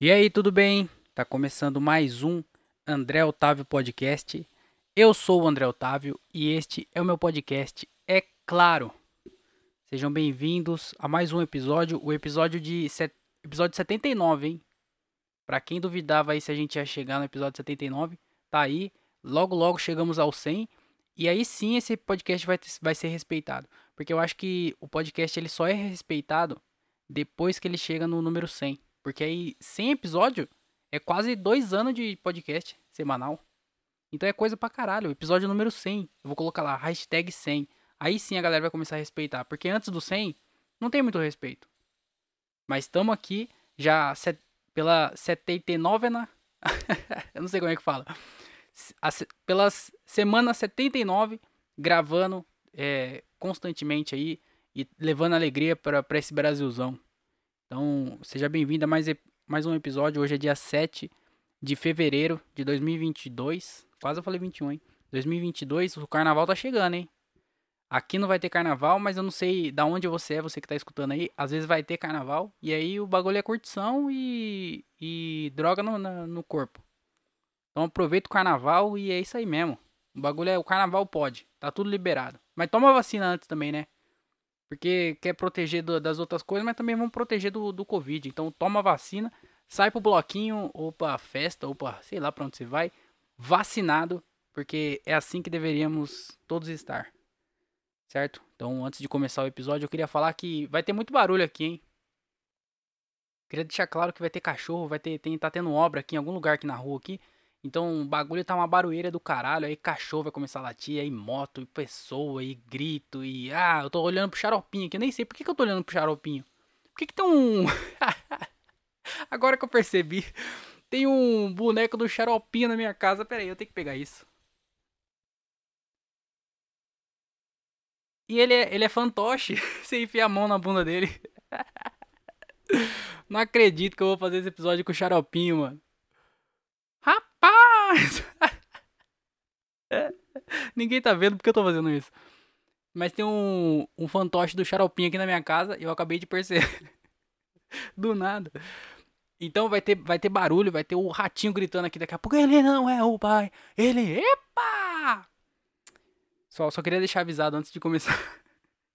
E aí, tudo bem? Tá começando mais um André Otávio Podcast. Eu sou o André Otávio e este é o meu podcast, é claro. Sejam bem-vindos a mais um episódio, o episódio de set... episódio 79, hein? Pra quem duvidava aí se a gente ia chegar no episódio 79, tá aí. Logo logo chegamos ao 100 e aí sim esse podcast vai, vai ser respeitado, porque eu acho que o podcast ele só é respeitado depois que ele chega no número 100. Porque aí, 100 episódio é quase dois anos de podcast semanal. Então é coisa pra caralho. Episódio número 100. Eu vou colocar lá, hashtag 100. Aí sim a galera vai começar a respeitar. Porque antes do 100, não tem muito respeito. Mas estamos aqui já set, pela 79 na... Eu não sei como é que fala. A, pela semana 79, gravando é, constantemente aí e levando alegria para esse Brasilzão. Então, seja bem-vindo a mais, mais um episódio. Hoje é dia 7 de fevereiro de 2022. Quase eu falei 21, hein? 2022, o carnaval tá chegando, hein? Aqui não vai ter carnaval, mas eu não sei da onde você é, você que tá escutando aí. Às vezes vai ter carnaval e aí o bagulho é curtição e, e droga no, na, no corpo. Então aproveita o carnaval e é isso aí mesmo. O bagulho é o carnaval pode, tá tudo liberado. Mas toma vacina antes também, né? Porque quer proteger do, das outras coisas, mas também vão proteger do, do Covid. Então toma vacina, sai pro bloquinho, ou pra festa, ou pra sei lá pra onde você vai, vacinado, porque é assim que deveríamos todos estar. Certo? Então, antes de começar o episódio, eu queria falar que vai ter muito barulho aqui, hein? Queria deixar claro que vai ter cachorro, vai ter, tem, tá tendo obra aqui em algum lugar aqui na rua aqui. Então o bagulho tá uma barulheira do caralho, aí cachorro vai começar a latir, aí moto, e pessoa, e grito, e. Ah, eu tô olhando pro xaropinho aqui, eu nem sei por que, que eu tô olhando pro xaropinho. Por que, que tem um. Agora que eu percebi, tem um boneco do xaropinho na minha casa. Pera aí, eu tenho que pegar isso. E ele é, ele é fantoche. Você enfia a mão na bunda dele. Não acredito que eu vou fazer esse episódio com o xaropinho, mano. Ninguém tá vendo porque eu tô fazendo isso. Mas tem um, um fantoche do xaropinho aqui na minha casa e eu acabei de perceber. do nada. Então vai ter, vai ter barulho, vai ter o ratinho gritando aqui daqui a pouco. Ele não é o pai. Ele. Epa! Só, só queria deixar avisado antes de começar.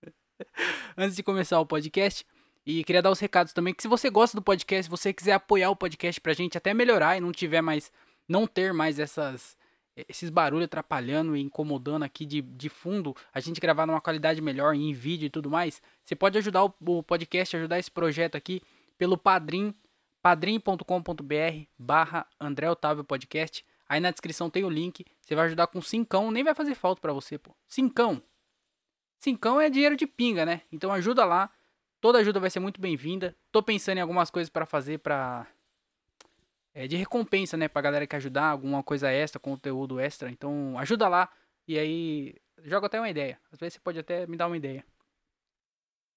antes de começar o podcast. E queria dar os recados também que se você gosta do podcast, se você quiser apoiar o podcast pra gente até melhorar e não tiver mais não ter mais essas esses barulhos atrapalhando e incomodando aqui de, de fundo, a gente gravar numa qualidade melhor em vídeo e tudo mais, você pode ajudar o, o podcast, ajudar esse projeto aqui pelo Padrim, padrim.com.br barra André Otávio Podcast. Aí na descrição tem o link, você vai ajudar com cincão, nem vai fazer falta para você, pô. Cincão. Cincão é dinheiro de pinga, né? Então ajuda lá, Toda ajuda vai ser muito bem-vinda. Tô pensando em algumas coisas para fazer para é, de recompensa, né, pra galera que ajudar, alguma coisa extra, conteúdo extra. Então, ajuda lá e aí joga até uma ideia. Às vezes você pode até me dar uma ideia.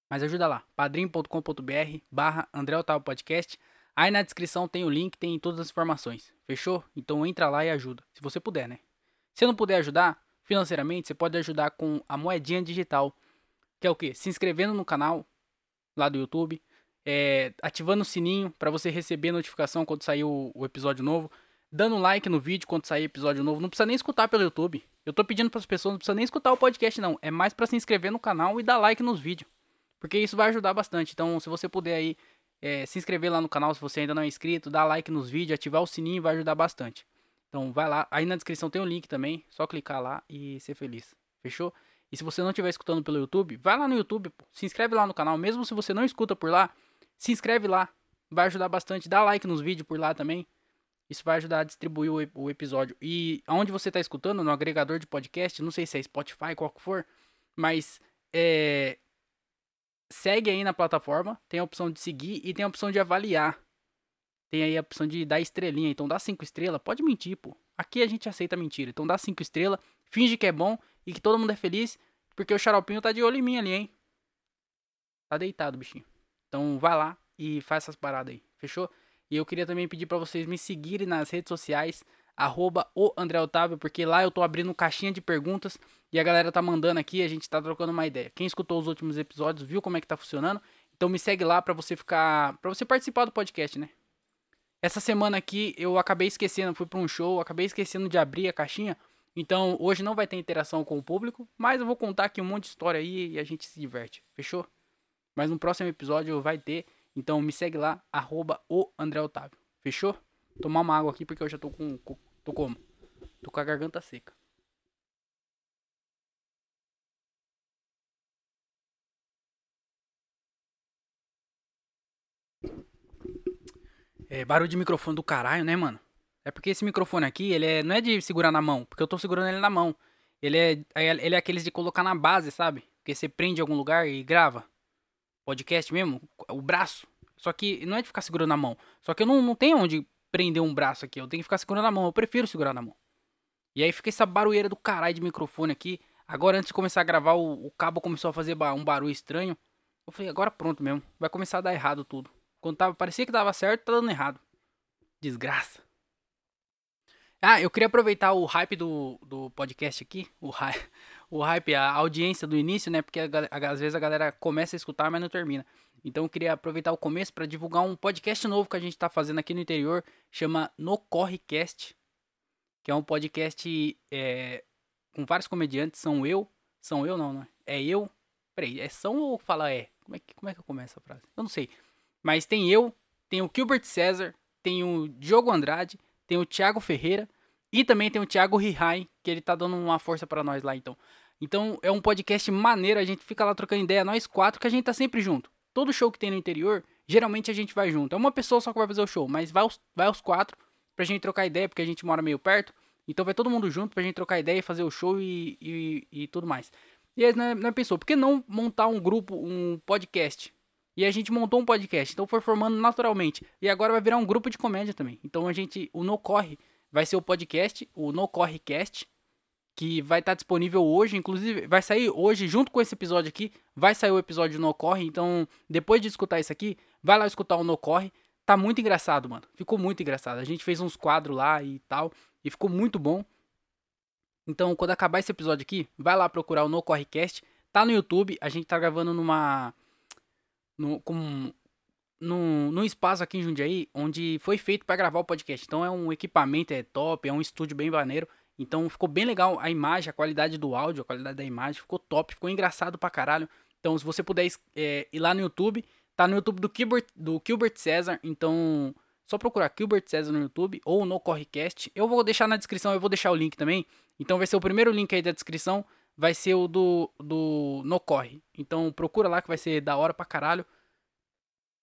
Mas ajuda lá, padrim.com.br barra André Otávio Podcast. Aí na descrição tem o link, tem todas as informações. Fechou? Então entra lá e ajuda. Se você puder, né? Se não puder ajudar financeiramente, você pode ajudar com a moedinha digital. Que é o que? Se inscrevendo no canal, lá do YouTube, é, ativando o sininho para você receber notificação quando sair o, o, episódio novo, dando like no vídeo quando sair episódio novo. Não precisa nem escutar pelo YouTube. Eu tô pedindo para as pessoas, não precisa nem escutar o podcast não, é mais para se inscrever no canal e dar like nos vídeos, porque isso vai ajudar bastante. Então, se você puder aí é, se inscrever lá no canal, se você ainda não é inscrito, dar like nos vídeos, ativar o sininho vai ajudar bastante. Então, vai lá, aí na descrição tem um link também, só clicar lá e ser feliz. Fechou? E se você não estiver escutando pelo YouTube, vai lá no YouTube, pô, se inscreve lá no canal. Mesmo se você não escuta por lá, se inscreve lá. Vai ajudar bastante. Dá like nos vídeos por lá também. Isso vai ajudar a distribuir o, episódio. E aonde você está escutando, no agregador de podcast, não sei se é Spotify, qual que for, mas é, segue aí na plataforma. Tem a opção de seguir e tem a opção de avaliar. Tem aí a opção de dar estrelinha. Então dá cinco estrelas. Pode mentir, pô. Aqui a gente aceita mentira. Então dá cinco estrelas. Finge que é bom e que todo mundo é feliz, porque o xaropinho tá de olho em mim ali, hein? Tá deitado, bichinho. Então vai lá e faz essas paradas aí, fechou? E eu queria também pedir para vocês me seguirem nas redes sociais, arroba o André Otávio, porque lá eu tô abrindo caixinha de perguntas e a galera tá mandando aqui, a gente tá trocando uma ideia. Quem escutou os últimos episódios viu como é que tá funcionando, então me segue lá para você ficar, para você participar do podcast, né? Essa semana aqui eu acabei esquecendo, fui para um show, acabei esquecendo de abrir a caixinha. Então hoje não vai ter interação com o público, mas eu vou contar aqui um monte de história aí e a gente se diverte. Fechou? Mas no próximo episódio vai ter. Então me segue lá, arroba o André Otávio. Fechou? Tomar uma água aqui porque eu já tô com. Tô como? Tô com a garganta seca. É barulho de microfone do caralho, né, mano? É porque esse microfone aqui, ele é, não é de segurar na mão, porque eu tô segurando ele na mão. Ele é, é ele é aqueles de colocar na base, sabe? Porque você prende em algum lugar e grava. Podcast mesmo, o braço. Só que não é de ficar segurando na mão. Só que eu não, não tenho onde prender um braço aqui. Eu tenho que ficar segurando na mão. Eu prefiro segurar na mão. E aí fica essa barulheira do caralho de microfone aqui. Agora, antes de começar a gravar, o, o cabo começou a fazer um barulho estranho. Eu falei, agora pronto mesmo. Vai começar a dar errado tudo. Quando tava, parecia que dava certo, tá dando errado. Desgraça. Ah, eu queria aproveitar o hype do, do podcast aqui. O hype, o hype, a audiência do início, né? Porque a, a, às vezes a galera começa a escutar, mas não termina. Então eu queria aproveitar o começo para divulgar um podcast novo que a gente tá fazendo aqui no interior. Chama No Correcast. Que é um podcast é, com vários comediantes. São eu. São eu, não, não. É, é eu. Peraí, é são ou fala é? Como é que, como é que eu começo a frase? Eu não sei. Mas tem eu, tem o Gilbert César, tem o Diogo Andrade, tem o Thiago Ferreira e também tem o Thiago Rihai, que ele tá dando uma força para nós lá então. Então é um podcast maneiro, a gente fica lá trocando ideia, nós quatro, que a gente tá sempre junto. Todo show que tem no interior, geralmente a gente vai junto. É uma pessoa só que vai fazer o show, mas vai os, vai os quatro pra gente trocar ideia, porque a gente mora meio perto. Então vai todo mundo junto pra gente trocar ideia e fazer o show e, e, e tudo mais. E aí não é pensou, por que não montar um grupo, um podcast? E a gente montou um podcast, então foi formando naturalmente. E agora vai virar um grupo de comédia também. Então a gente, o No Corre vai ser o podcast, o No Corre Cast, que vai estar disponível hoje, inclusive vai sair hoje junto com esse episódio aqui, vai sair o episódio No Corre, então depois de escutar isso aqui, vai lá escutar o No Corre. Tá muito engraçado, mano. Ficou muito engraçado. A gente fez uns quadros lá e tal, e ficou muito bom. Então, quando acabar esse episódio aqui, vai lá procurar o No Correcast. Tá no YouTube, a gente tá gravando numa no, com, no, no espaço aqui em Jundiaí, onde foi feito para gravar o podcast. Então é um equipamento, é top, é um estúdio bem maneiro. Então ficou bem legal a imagem, a qualidade do áudio, a qualidade da imagem, ficou top, ficou engraçado pra caralho. Então se você puder é, ir lá no YouTube, tá no YouTube do Gilbert, do Gilbert César, então só procurar Gilbert César no YouTube ou no Correcast. Eu vou deixar na descrição, eu vou deixar o link também. Então vai ser o primeiro link aí da descrição vai ser o do, do No Corre. Então procura lá que vai ser da hora pra caralho.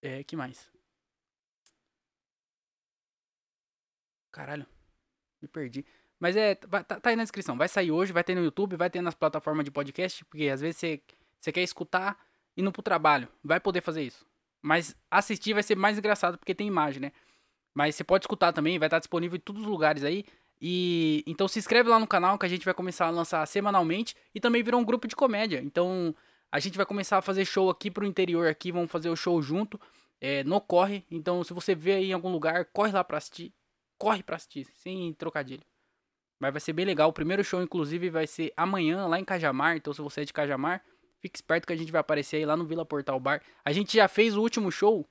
É, que mais? Caralho, me perdi. Mas é, tá, tá, aí na descrição. Vai sair hoje, vai ter no YouTube, vai ter nas plataformas de podcast, porque às vezes você, você quer escutar indo pro trabalho. Vai poder fazer isso. Mas assistir vai ser mais engraçado porque tem imagem, né? Mas você pode escutar também, vai estar disponível em todos os lugares aí. E então se inscreve lá no canal que a gente vai começar a lançar semanalmente e também virou um grupo de comédia. Então a gente vai começar a fazer show aqui pro interior aqui, vamos fazer o show junto. É, no corre. Então se você vê aí em algum lugar, corre lá pra assistir. Corre pra assistir, sem trocadilho. Mas vai ser bem legal. O primeiro show, inclusive, vai ser amanhã lá em Cajamar. Então se você é de Cajamar, fique esperto que a gente vai aparecer aí lá no Vila Portal Bar. A gente já fez o último show.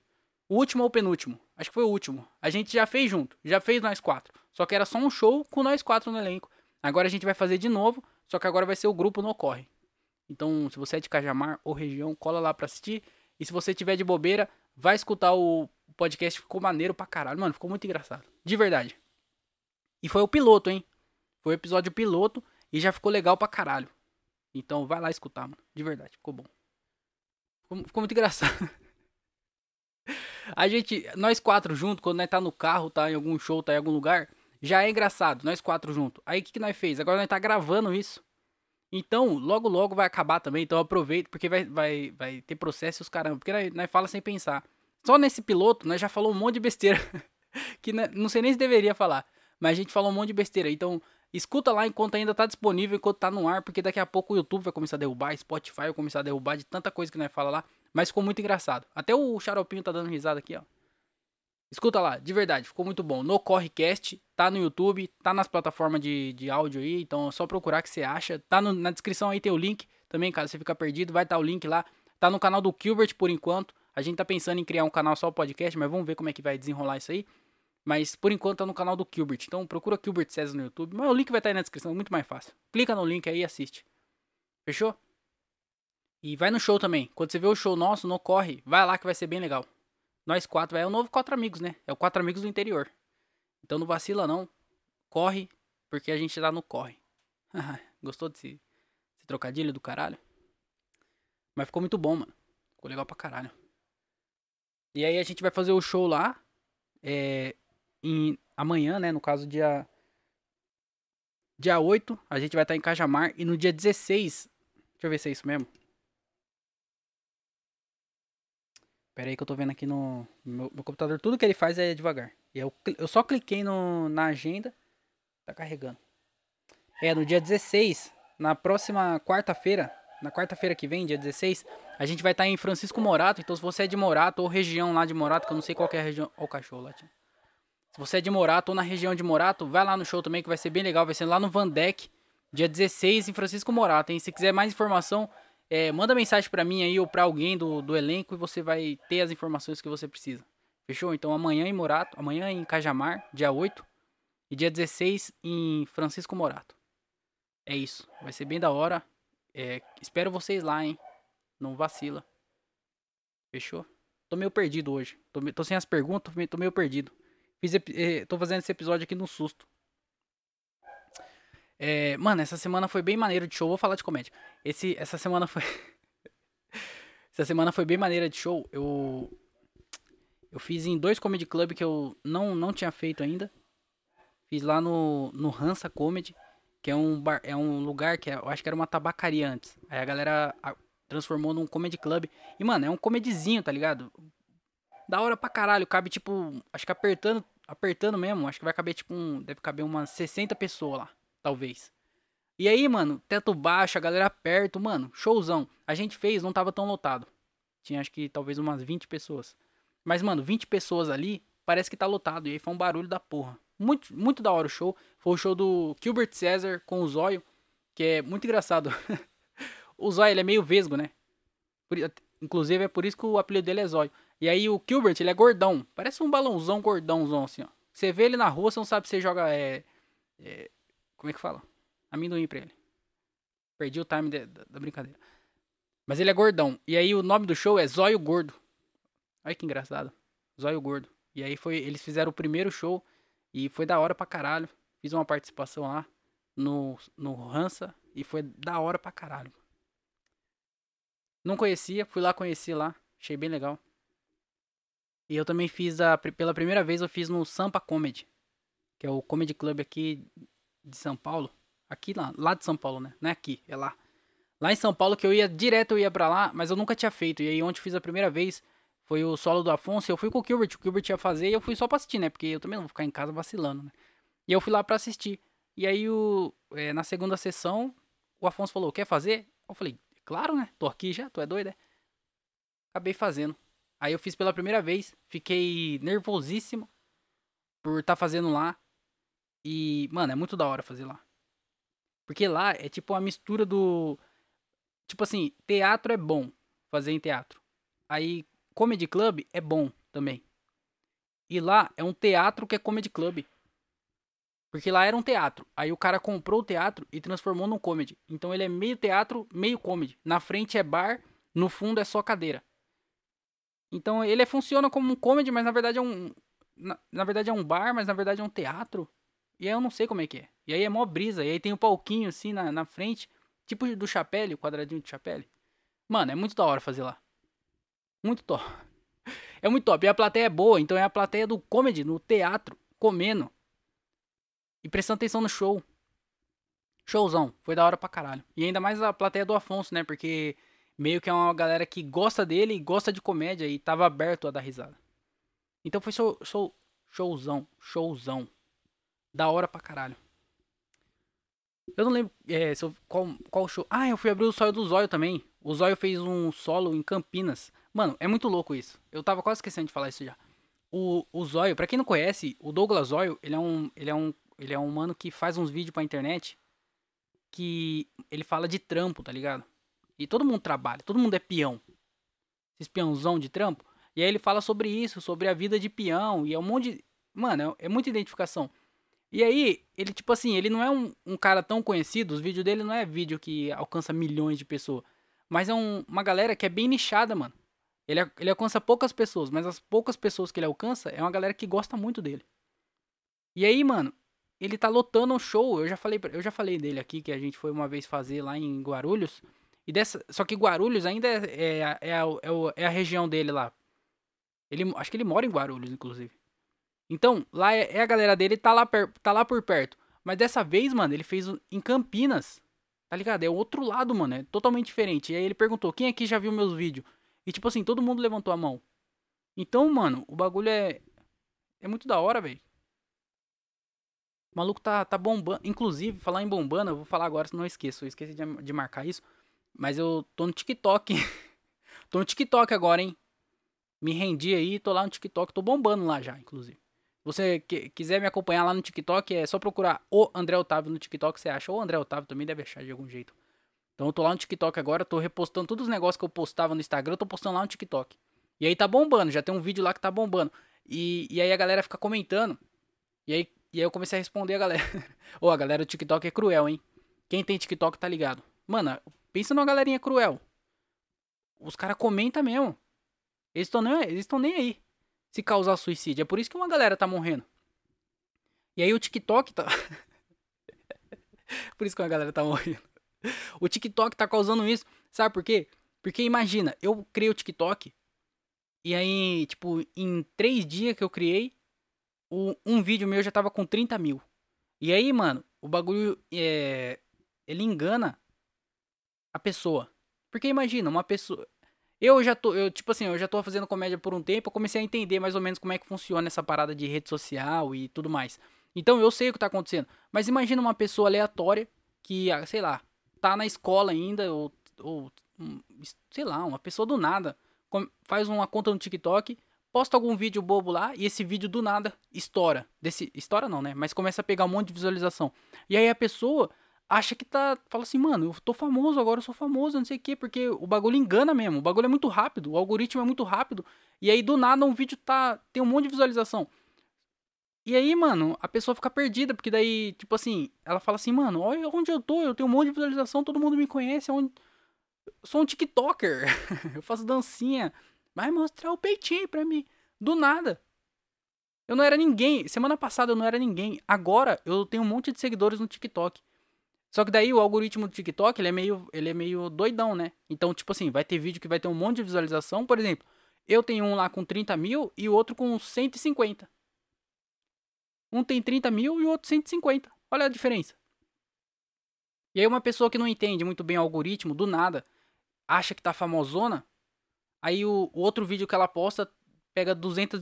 O último ou penúltimo? Acho que foi o último. A gente já fez junto. Já fez nós quatro. Só que era só um show com nós quatro no elenco. Agora a gente vai fazer de novo, só que agora vai ser o grupo no Corre. Então, se você é de Cajamar ou região, cola lá pra assistir. E se você tiver de bobeira, vai escutar o podcast. Ficou maneiro pra caralho. Mano, ficou muito engraçado. De verdade. E foi o piloto, hein? Foi o episódio piloto e já ficou legal pra caralho. Então, vai lá escutar, mano. De verdade, ficou bom. Ficou, muito engraçado. A gente, nós quatro juntos, quando nós tá no carro, tá em algum show, tá em algum lugar, já é engraçado, nós quatro juntos. Aí o que, que nós fez? Agora nós tá gravando isso. Então, logo logo vai acabar também, então aproveita, porque vai, vai, vai ter processo os caramba, porque nós, nós fala sem pensar. Só nesse piloto, nós já falou um monte de besteira, que não sei nem se deveria falar, mas a gente falou um monte de besteira. Então, escuta lá enquanto ainda tá disponível, enquanto tá no ar, porque daqui a pouco o YouTube vai começar a derrubar, Spotify vai começar a derrubar de tanta coisa que nós fala lá, mas ficou muito engraçado. Até o Xaropinho tá dando risada aqui, ó. Escuta lá, de verdade, ficou muito bom. No Correcast, tá no YouTube, tá nas plataformas de, de áudio aí, então é só procurar que você acha. Tá no, na descrição aí tem o link também, caso você ficar perdido, vai estar tá o link lá. Tá no canal do Gilbert por enquanto. A gente tá pensando em criar um canal só podcast, mas vamos ver como é que vai desenrolar isso aí. Mas por enquanto tá no canal do Gilbert. Então procura Gilbert César no YouTube. Mas o link vai estar aí na descrição, muito mais fácil. Clica no link aí e assiste. Fechou? E vai no show também. Quando você vê o show nosso, não corre. Vai lá que vai ser bem legal. Nós quatro, é o novo Quatro Amigos, né? É o Quatro Amigos do interior. Então não vacila não. Corre, porque a gente tá no corre. Gostou desse, desse trocadilho do caralho? Mas ficou muito bom, mano. Ficou legal pra caralho. E aí a gente vai fazer o show lá. É, em, amanhã, né? No caso, dia. Dia 8, a gente vai estar em Cajamar. E no dia 16. Deixa eu ver se é isso mesmo. Pera aí que eu tô vendo aqui no meu, meu computador. Tudo que ele faz é devagar. E eu, eu só cliquei no, na agenda. Tá carregando. É, no dia 16, na próxima quarta-feira, na quarta-feira que vem, dia 16, a gente vai estar em Francisco Morato. Então, se você é de Morato ou região lá de Morato, que eu não sei qual é a região. Ó, o cachorro lá, tia. Você é de Morato ou na região de Morato, vai lá no show também, que vai ser bem legal. Vai ser lá no Vandeck, dia 16, em Francisco Morato, hein? Se quiser mais informação, é, manda mensagem para mim aí ou para alguém do, do elenco e você vai ter as informações que você precisa. Fechou? Então amanhã em Morato, amanhã em Cajamar, dia 8, e dia 16 em Francisco Morato. É isso. Vai ser bem da hora. É, espero vocês lá, hein? Não vacila. Fechou? Tô meio perdido hoje. Tô, tô sem as perguntas, tô meio perdido. Fiz, eh, tô fazendo esse episódio aqui no susto. É, mano, essa semana foi bem maneiro de show. Vou falar de comédia. Esse, essa semana foi. essa semana foi bem maneira de show. Eu. Eu fiz em dois comedy club que eu não, não tinha feito ainda. Fiz lá no, no Hansa Comedy que é um bar, é um lugar que é, eu acho que era uma tabacaria antes. Aí a galera transformou num comedy club. E mano, é um comedyzinho, tá ligado? Da hora pra caralho, cabe tipo, acho que apertando, apertando mesmo, acho que vai caber tipo um, deve caber umas 60 pessoas lá, talvez. E aí, mano, teto baixo, a galera perto, mano, showzão. A gente fez, não tava tão lotado. Tinha acho que talvez umas 20 pessoas. Mas, mano, 20 pessoas ali, parece que tá lotado. E aí foi um barulho da porra. Muito, muito da hora o show. Foi o show do Gilbert César com o Zóio, que é muito engraçado. o Zóio, ele é meio vesgo, né? Por, inclusive, é por isso que o apelido dele é Zóio. E aí o Gilbert, ele é gordão. Parece um balãozão gordãozão, assim, ó. Você vê ele na rua, você não sabe se você joga, é, é como é que fala? Amendoim pra ele. Perdi o time de, da, da brincadeira. Mas ele é gordão. E aí o nome do show é Zóio Gordo. Olha que engraçado. Zóio Gordo. E aí foi, eles fizeram o primeiro show e foi da hora pra caralho. Fiz uma participação lá no, no Hansa e foi da hora pra caralho. Não conhecia, fui lá conheci lá, achei bem legal. E eu também fiz a pela primeira vez eu fiz no Sampa Comedy, que é o comedy club aqui de São Paulo, aqui lá, lá de São Paulo, né? Não é aqui, é lá. Lá em São Paulo que eu ia direto eu ia para lá, mas eu nunca tinha feito. E aí onde eu fiz a primeira vez foi o solo do Afonso. Eu fui com o Gilbert, o Gilbert ia fazer e eu fui só pra assistir, né? Porque eu também não vou ficar em casa vacilando, né? E eu fui lá pra assistir. E aí, o, é, na segunda sessão, o Afonso falou: Quer fazer? Eu falei: Claro, né? Tô aqui já, tu é doido, é? Acabei fazendo. Aí eu fiz pela primeira vez, fiquei nervosíssimo por estar tá fazendo lá. E, mano, é muito da hora fazer lá. Porque lá é tipo uma mistura do. Tipo assim, teatro é bom fazer em teatro. Aí comedy club é bom também. E lá é um teatro que é comedy club. Porque lá era um teatro. Aí o cara comprou o teatro e transformou num comedy. Então ele é meio teatro, meio comedy. Na frente é bar, no fundo é só cadeira. Então ele funciona como um comedy, mas na verdade é um. Na, na, verdade é um bar, mas na verdade é um teatro. E aí eu não sei como é que é. E aí é mó brisa. E aí tem um palquinho assim na, na frente. Tipo do chapéu, quadradinho de chapéu. Mano, é muito da hora fazer lá. Muito top. É muito top. E a plateia é boa, então é a plateia do comedy, no teatro, comendo. E prestando atenção no show. Showzão. Foi da hora pra caralho. E ainda mais a plateia do Afonso, né? Porque meio que é uma galera que gosta dele e gosta de comédia e tava aberto a dar risada. Então foi show, show, showzão. Showzão. Da hora pra caralho. Eu não lembro é, eu, qual, qual show. Ah, eu fui abrir o Zóio do Zóio também. O Zóio fez um solo em Campinas. Mano, é muito louco isso. Eu tava quase esquecendo de falar isso já. O, o Zóio, pra quem não conhece, o Douglas Zóio, ele é um. Ele é um. Ele é um mano que faz uns vídeos pra internet. Que ele fala de trampo, tá ligado? E todo mundo trabalha, todo mundo é peão. Esses peãozão de trampo. E aí ele fala sobre isso, sobre a vida de peão. E é um monte de. Mano, é, é muita identificação. E aí, ele, tipo assim, ele não é um, um cara tão conhecido, os vídeos dele não é vídeo que alcança milhões de pessoas. Mas é um, uma galera que é bem nichada, mano. Ele, ele alcança poucas pessoas, mas as poucas pessoas que ele alcança é uma galera que gosta muito dele. E aí, mano, ele tá lotando um show. Eu já falei, eu já falei dele aqui que a gente foi uma vez fazer lá em Guarulhos. E dessa, só que Guarulhos ainda é, é, é, a, é, a região dele lá. Ele, acho que ele mora em Guarulhos, inclusive. Então, lá é, é a galera dele, tá lá, per, tá lá por perto. Mas dessa vez, mano, ele fez em Campinas. Tá ligado? É o outro lado, mano. É totalmente diferente. E aí ele perguntou: quem aqui já viu meus vídeos? E tipo assim, todo mundo levantou a mão. Então, mano, o bagulho é. É muito da hora, velho. O maluco tá, tá bombando. Inclusive, falar em bombando, eu vou falar agora, senão eu esqueço. Eu esqueci de, de marcar isso. Mas eu tô no TikTok. tô no TikTok agora, hein? Me rendi aí, tô lá no TikTok, tô bombando lá já, inclusive você que, quiser me acompanhar lá no TikTok, é só procurar o André Otávio no TikTok, você acha. Ou André Otávio também deve achar de algum jeito. Então eu tô lá no TikTok agora, tô repostando todos os negócios que eu postava no Instagram, eu tô postando lá no TikTok. E aí tá bombando, já tem um vídeo lá que tá bombando. E, e aí a galera fica comentando. E aí, e aí eu comecei a responder a galera. Ô, oh, a galera do TikTok é cruel, hein? Quem tem TikTok tá ligado. Mano, pensa numa galerinha cruel. Os caras comentam mesmo. Eles estão nem, eles nem aí se causar suicídio. É por isso que uma galera tá morrendo. E aí o TikTok tá. por isso que uma galera tá morrendo. O TikTok tá causando isso. Sabe por quê? Porque imagina, eu criei o TikTok. E aí, tipo, em três dias que eu criei, o, um vídeo meu já tava com 30 mil. E aí, mano, o bagulho é. Ele engana a pessoa. Porque imagina, uma pessoa. Eu já tô, eu, tipo assim, eu já tô fazendo comédia por um tempo, eu comecei a entender mais ou menos como é que funciona essa parada de rede social e tudo mais. Então eu sei o que tá acontecendo. Mas imagina uma pessoa aleatória que, ah, sei lá, tá na escola ainda, ou, ou sei lá, uma pessoa do nada, faz uma conta no TikTok, posta algum vídeo bobo lá e esse vídeo do nada estoura. Desse, estoura não, né? Mas começa a pegar um monte de visualização. E aí a pessoa acha que tá. Fala assim, mano, eu tô famoso, agora eu sou famoso, não sei o quê, porque o bagulho engana mesmo. O bagulho é muito rápido, o algoritmo é muito rápido. E aí, do nada, um vídeo tá. tem um monte de visualização. E aí, mano, a pessoa fica perdida, porque daí, tipo assim, ela fala assim, mano, olha onde eu tô, eu tenho um monte de visualização, todo mundo me conhece, onde... sou um TikToker, eu faço dancinha, vai mostrar o peitinho pra mim. Do nada. Eu não era ninguém. Semana passada eu não era ninguém. Agora eu tenho um monte de seguidores no TikTok. Só que daí o algoritmo do TikTok, ele é meio, ele é meio doidão, né? Então, tipo assim, vai ter vídeo que vai ter um monte de visualização. Por exemplo, eu tenho um lá com 30 mil e o outro com 150. Um tem 30 mil e o outro 150. Olha a diferença. E aí uma pessoa que não entende muito bem o algoritmo, do nada, acha que tá famosona. Aí o, o outro vídeo que ela posta pega 200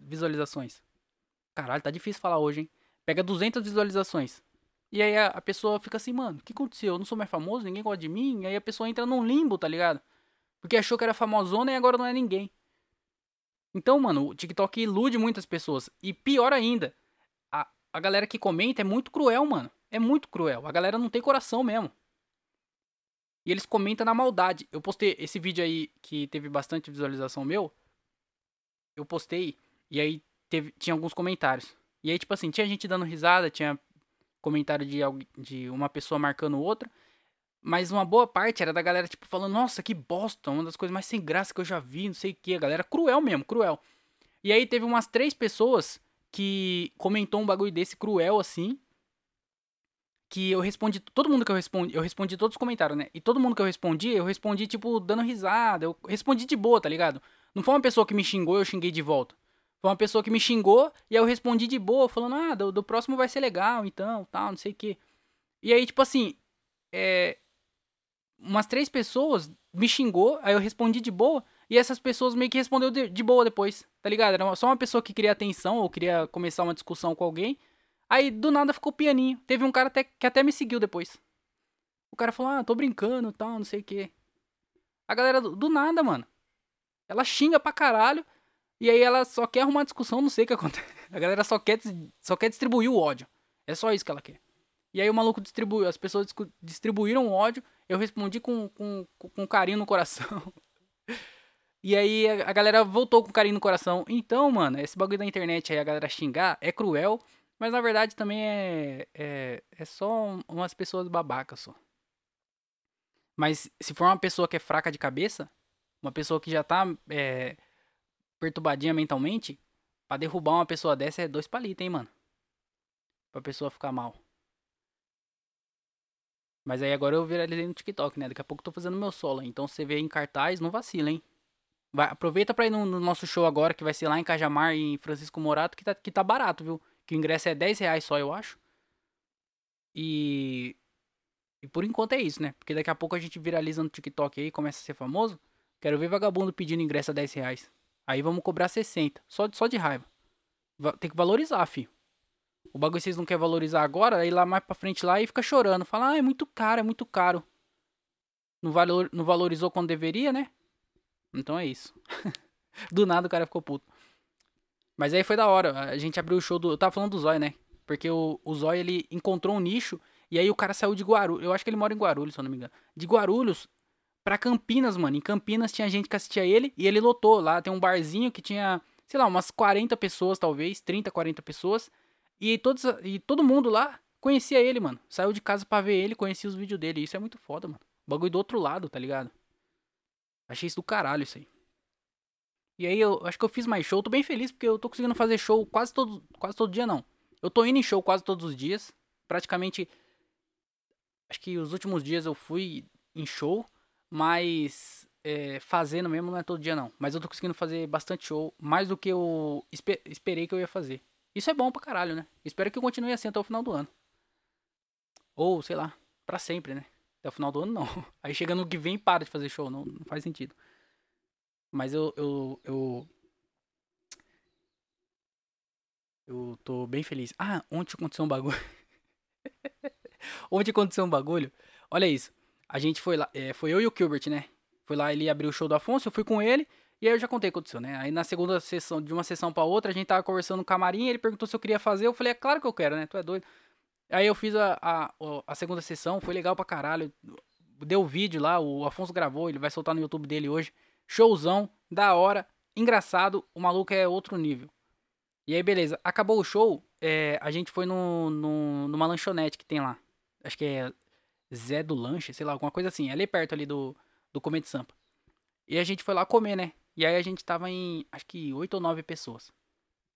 visualizações. Caralho, tá difícil falar hoje, hein? Pega 200 visualizações. E aí a, a pessoa fica assim, mano, o que aconteceu? Eu não sou mais famoso, ninguém gosta de mim. E aí a pessoa entra num limbo, tá ligado? Porque achou que era famosona e agora não é ninguém. Então, mano, o TikTok ilude muitas pessoas. E pior ainda, a, a galera que comenta é muito cruel, mano. É muito cruel. A galera não tem coração mesmo. E eles comentam na maldade. Eu postei esse vídeo aí que teve bastante visualização meu. Eu postei e aí teve, tinha alguns comentários. E aí, tipo assim, tinha gente dando risada, tinha comentário de, de uma pessoa marcando outra. Mas uma boa parte era da galera, tipo, falando, nossa, que bosta, uma das coisas mais sem graça que eu já vi, não sei o que. A galera cruel mesmo, cruel. E aí teve umas três pessoas que comentou um bagulho desse cruel assim. Que eu respondi, todo mundo que eu respondi, eu respondi todos os comentários, né? E todo mundo que eu respondi, eu respondi, tipo, dando risada. Eu respondi de boa, tá ligado? Não foi uma pessoa que me xingou, eu xinguei de volta. Foi uma pessoa que me xingou e aí eu respondi de boa, falando, ah, do, do próximo vai ser legal, então, tal, não sei o que. E aí, tipo assim, é, umas três pessoas me xingou, aí eu respondi de boa, e essas pessoas meio que respondeu de, de boa depois, tá ligado? Era só uma pessoa que queria atenção ou queria começar uma discussão com alguém. Aí do nada ficou pianinho. Teve um cara até, que até me seguiu depois. O cara falou, ah, tô brincando tal, não sei o que. A galera do, do nada, mano. Ela xinga pra caralho. E aí ela só quer arrumar discussão, não sei o que acontece. A galera só quer, só quer distribuir o ódio. É só isso que ela quer. E aí o maluco distribuiu, as pessoas distribuíram o ódio, eu respondi com, com, com carinho no coração. E aí a, a galera voltou com carinho no coração. Então, mano, esse bagulho da internet aí, a galera xingar, é cruel. Mas na verdade também é. É, é só umas pessoas babacas só. Mas se for uma pessoa que é fraca de cabeça, uma pessoa que já tá é, perturbadinha mentalmente, pra derrubar uma pessoa dessa é dois palitos, hein, mano. Pra pessoa ficar mal. Mas aí agora eu viralizei no TikTok, né? Daqui a pouco eu tô fazendo meu solo. Então você vê em cartaz, não vacila, hein? Vai, aproveita pra ir no, no, nosso show agora, que vai ser lá em Cajamar, em Francisco Morato, que tá, que tá barato, viu? Que o ingresso é 10 reais só, eu acho. E. E por enquanto é isso, né? Porque daqui a pouco a gente viraliza no TikTok aí, começa a ser famoso. Quero ver vagabundo pedindo ingresso a 10 reais. Aí vamos cobrar 60. Só, só de raiva. Tem que valorizar, filho. O bagulho vocês não querem valorizar agora, aí lá mais pra frente lá e fica chorando. Fala, ah, é muito caro, é muito caro. Não, valor, não valorizou quando deveria, né? Então é isso. do nada o cara ficou puto. Mas aí foi da hora. A gente abriu o show do. Eu tava falando do Zóio, né? Porque o, o ele encontrou um nicho. E aí o cara saiu de Guarulhos. Eu acho que ele mora em Guarulhos, se eu não me engano. De Guarulhos pra Campinas, mano. Em Campinas tinha gente que assistia ele e ele lotou. Lá tem um barzinho que tinha, sei lá, umas 40 pessoas, talvez, 30, 40 pessoas. E, todos, e todo mundo lá conhecia ele, mano. Saiu de casa pra ver ele, conhecia os vídeos dele. Isso é muito foda, mano. bagulho do outro lado, tá ligado? Achei isso do caralho, isso aí. E aí eu acho que eu fiz mais show. Tô bem feliz porque eu tô conseguindo fazer show quase todo, quase todo dia, não. Eu tô indo em show quase todos os dias. Praticamente. Acho que os últimos dias eu fui em show. Mas é, fazendo mesmo não é todo dia não. Mas eu tô conseguindo fazer bastante show, mais do que eu esper esperei que eu ia fazer. Isso é bom pra caralho, né? Espero que eu continue assim até o final do ano. Ou, sei lá, pra sempre, né? Até o final do ano não. Aí chegando no que vem para de fazer show, não, não faz sentido. Mas eu, eu, eu. Eu tô bem feliz. Ah, ontem aconteceu um bagulho. ontem aconteceu um bagulho. Olha isso. A gente foi lá, é, foi eu e o Gilbert, né? Foi lá, ele abriu o show do Afonso, eu fui com ele, e aí eu já contei o que aconteceu, né? Aí na segunda sessão, de uma sessão pra outra, a gente tava conversando no camarim, ele perguntou se eu queria fazer, eu falei, é claro que eu quero, né? Tu é doido. Aí eu fiz a, a, a segunda sessão, foi legal pra caralho. Deu vídeo lá, o Afonso gravou, ele vai soltar no YouTube dele hoje. Showzão, da hora, engraçado, o maluco é outro nível. E aí, beleza, acabou o show, é, a gente foi no, no, numa lanchonete que tem lá. Acho que é Zé do Lanche, sei lá, alguma coisa assim. Ali perto ali do, do Comete Sampa. E a gente foi lá comer, né? E aí a gente tava em, acho que oito ou nove pessoas.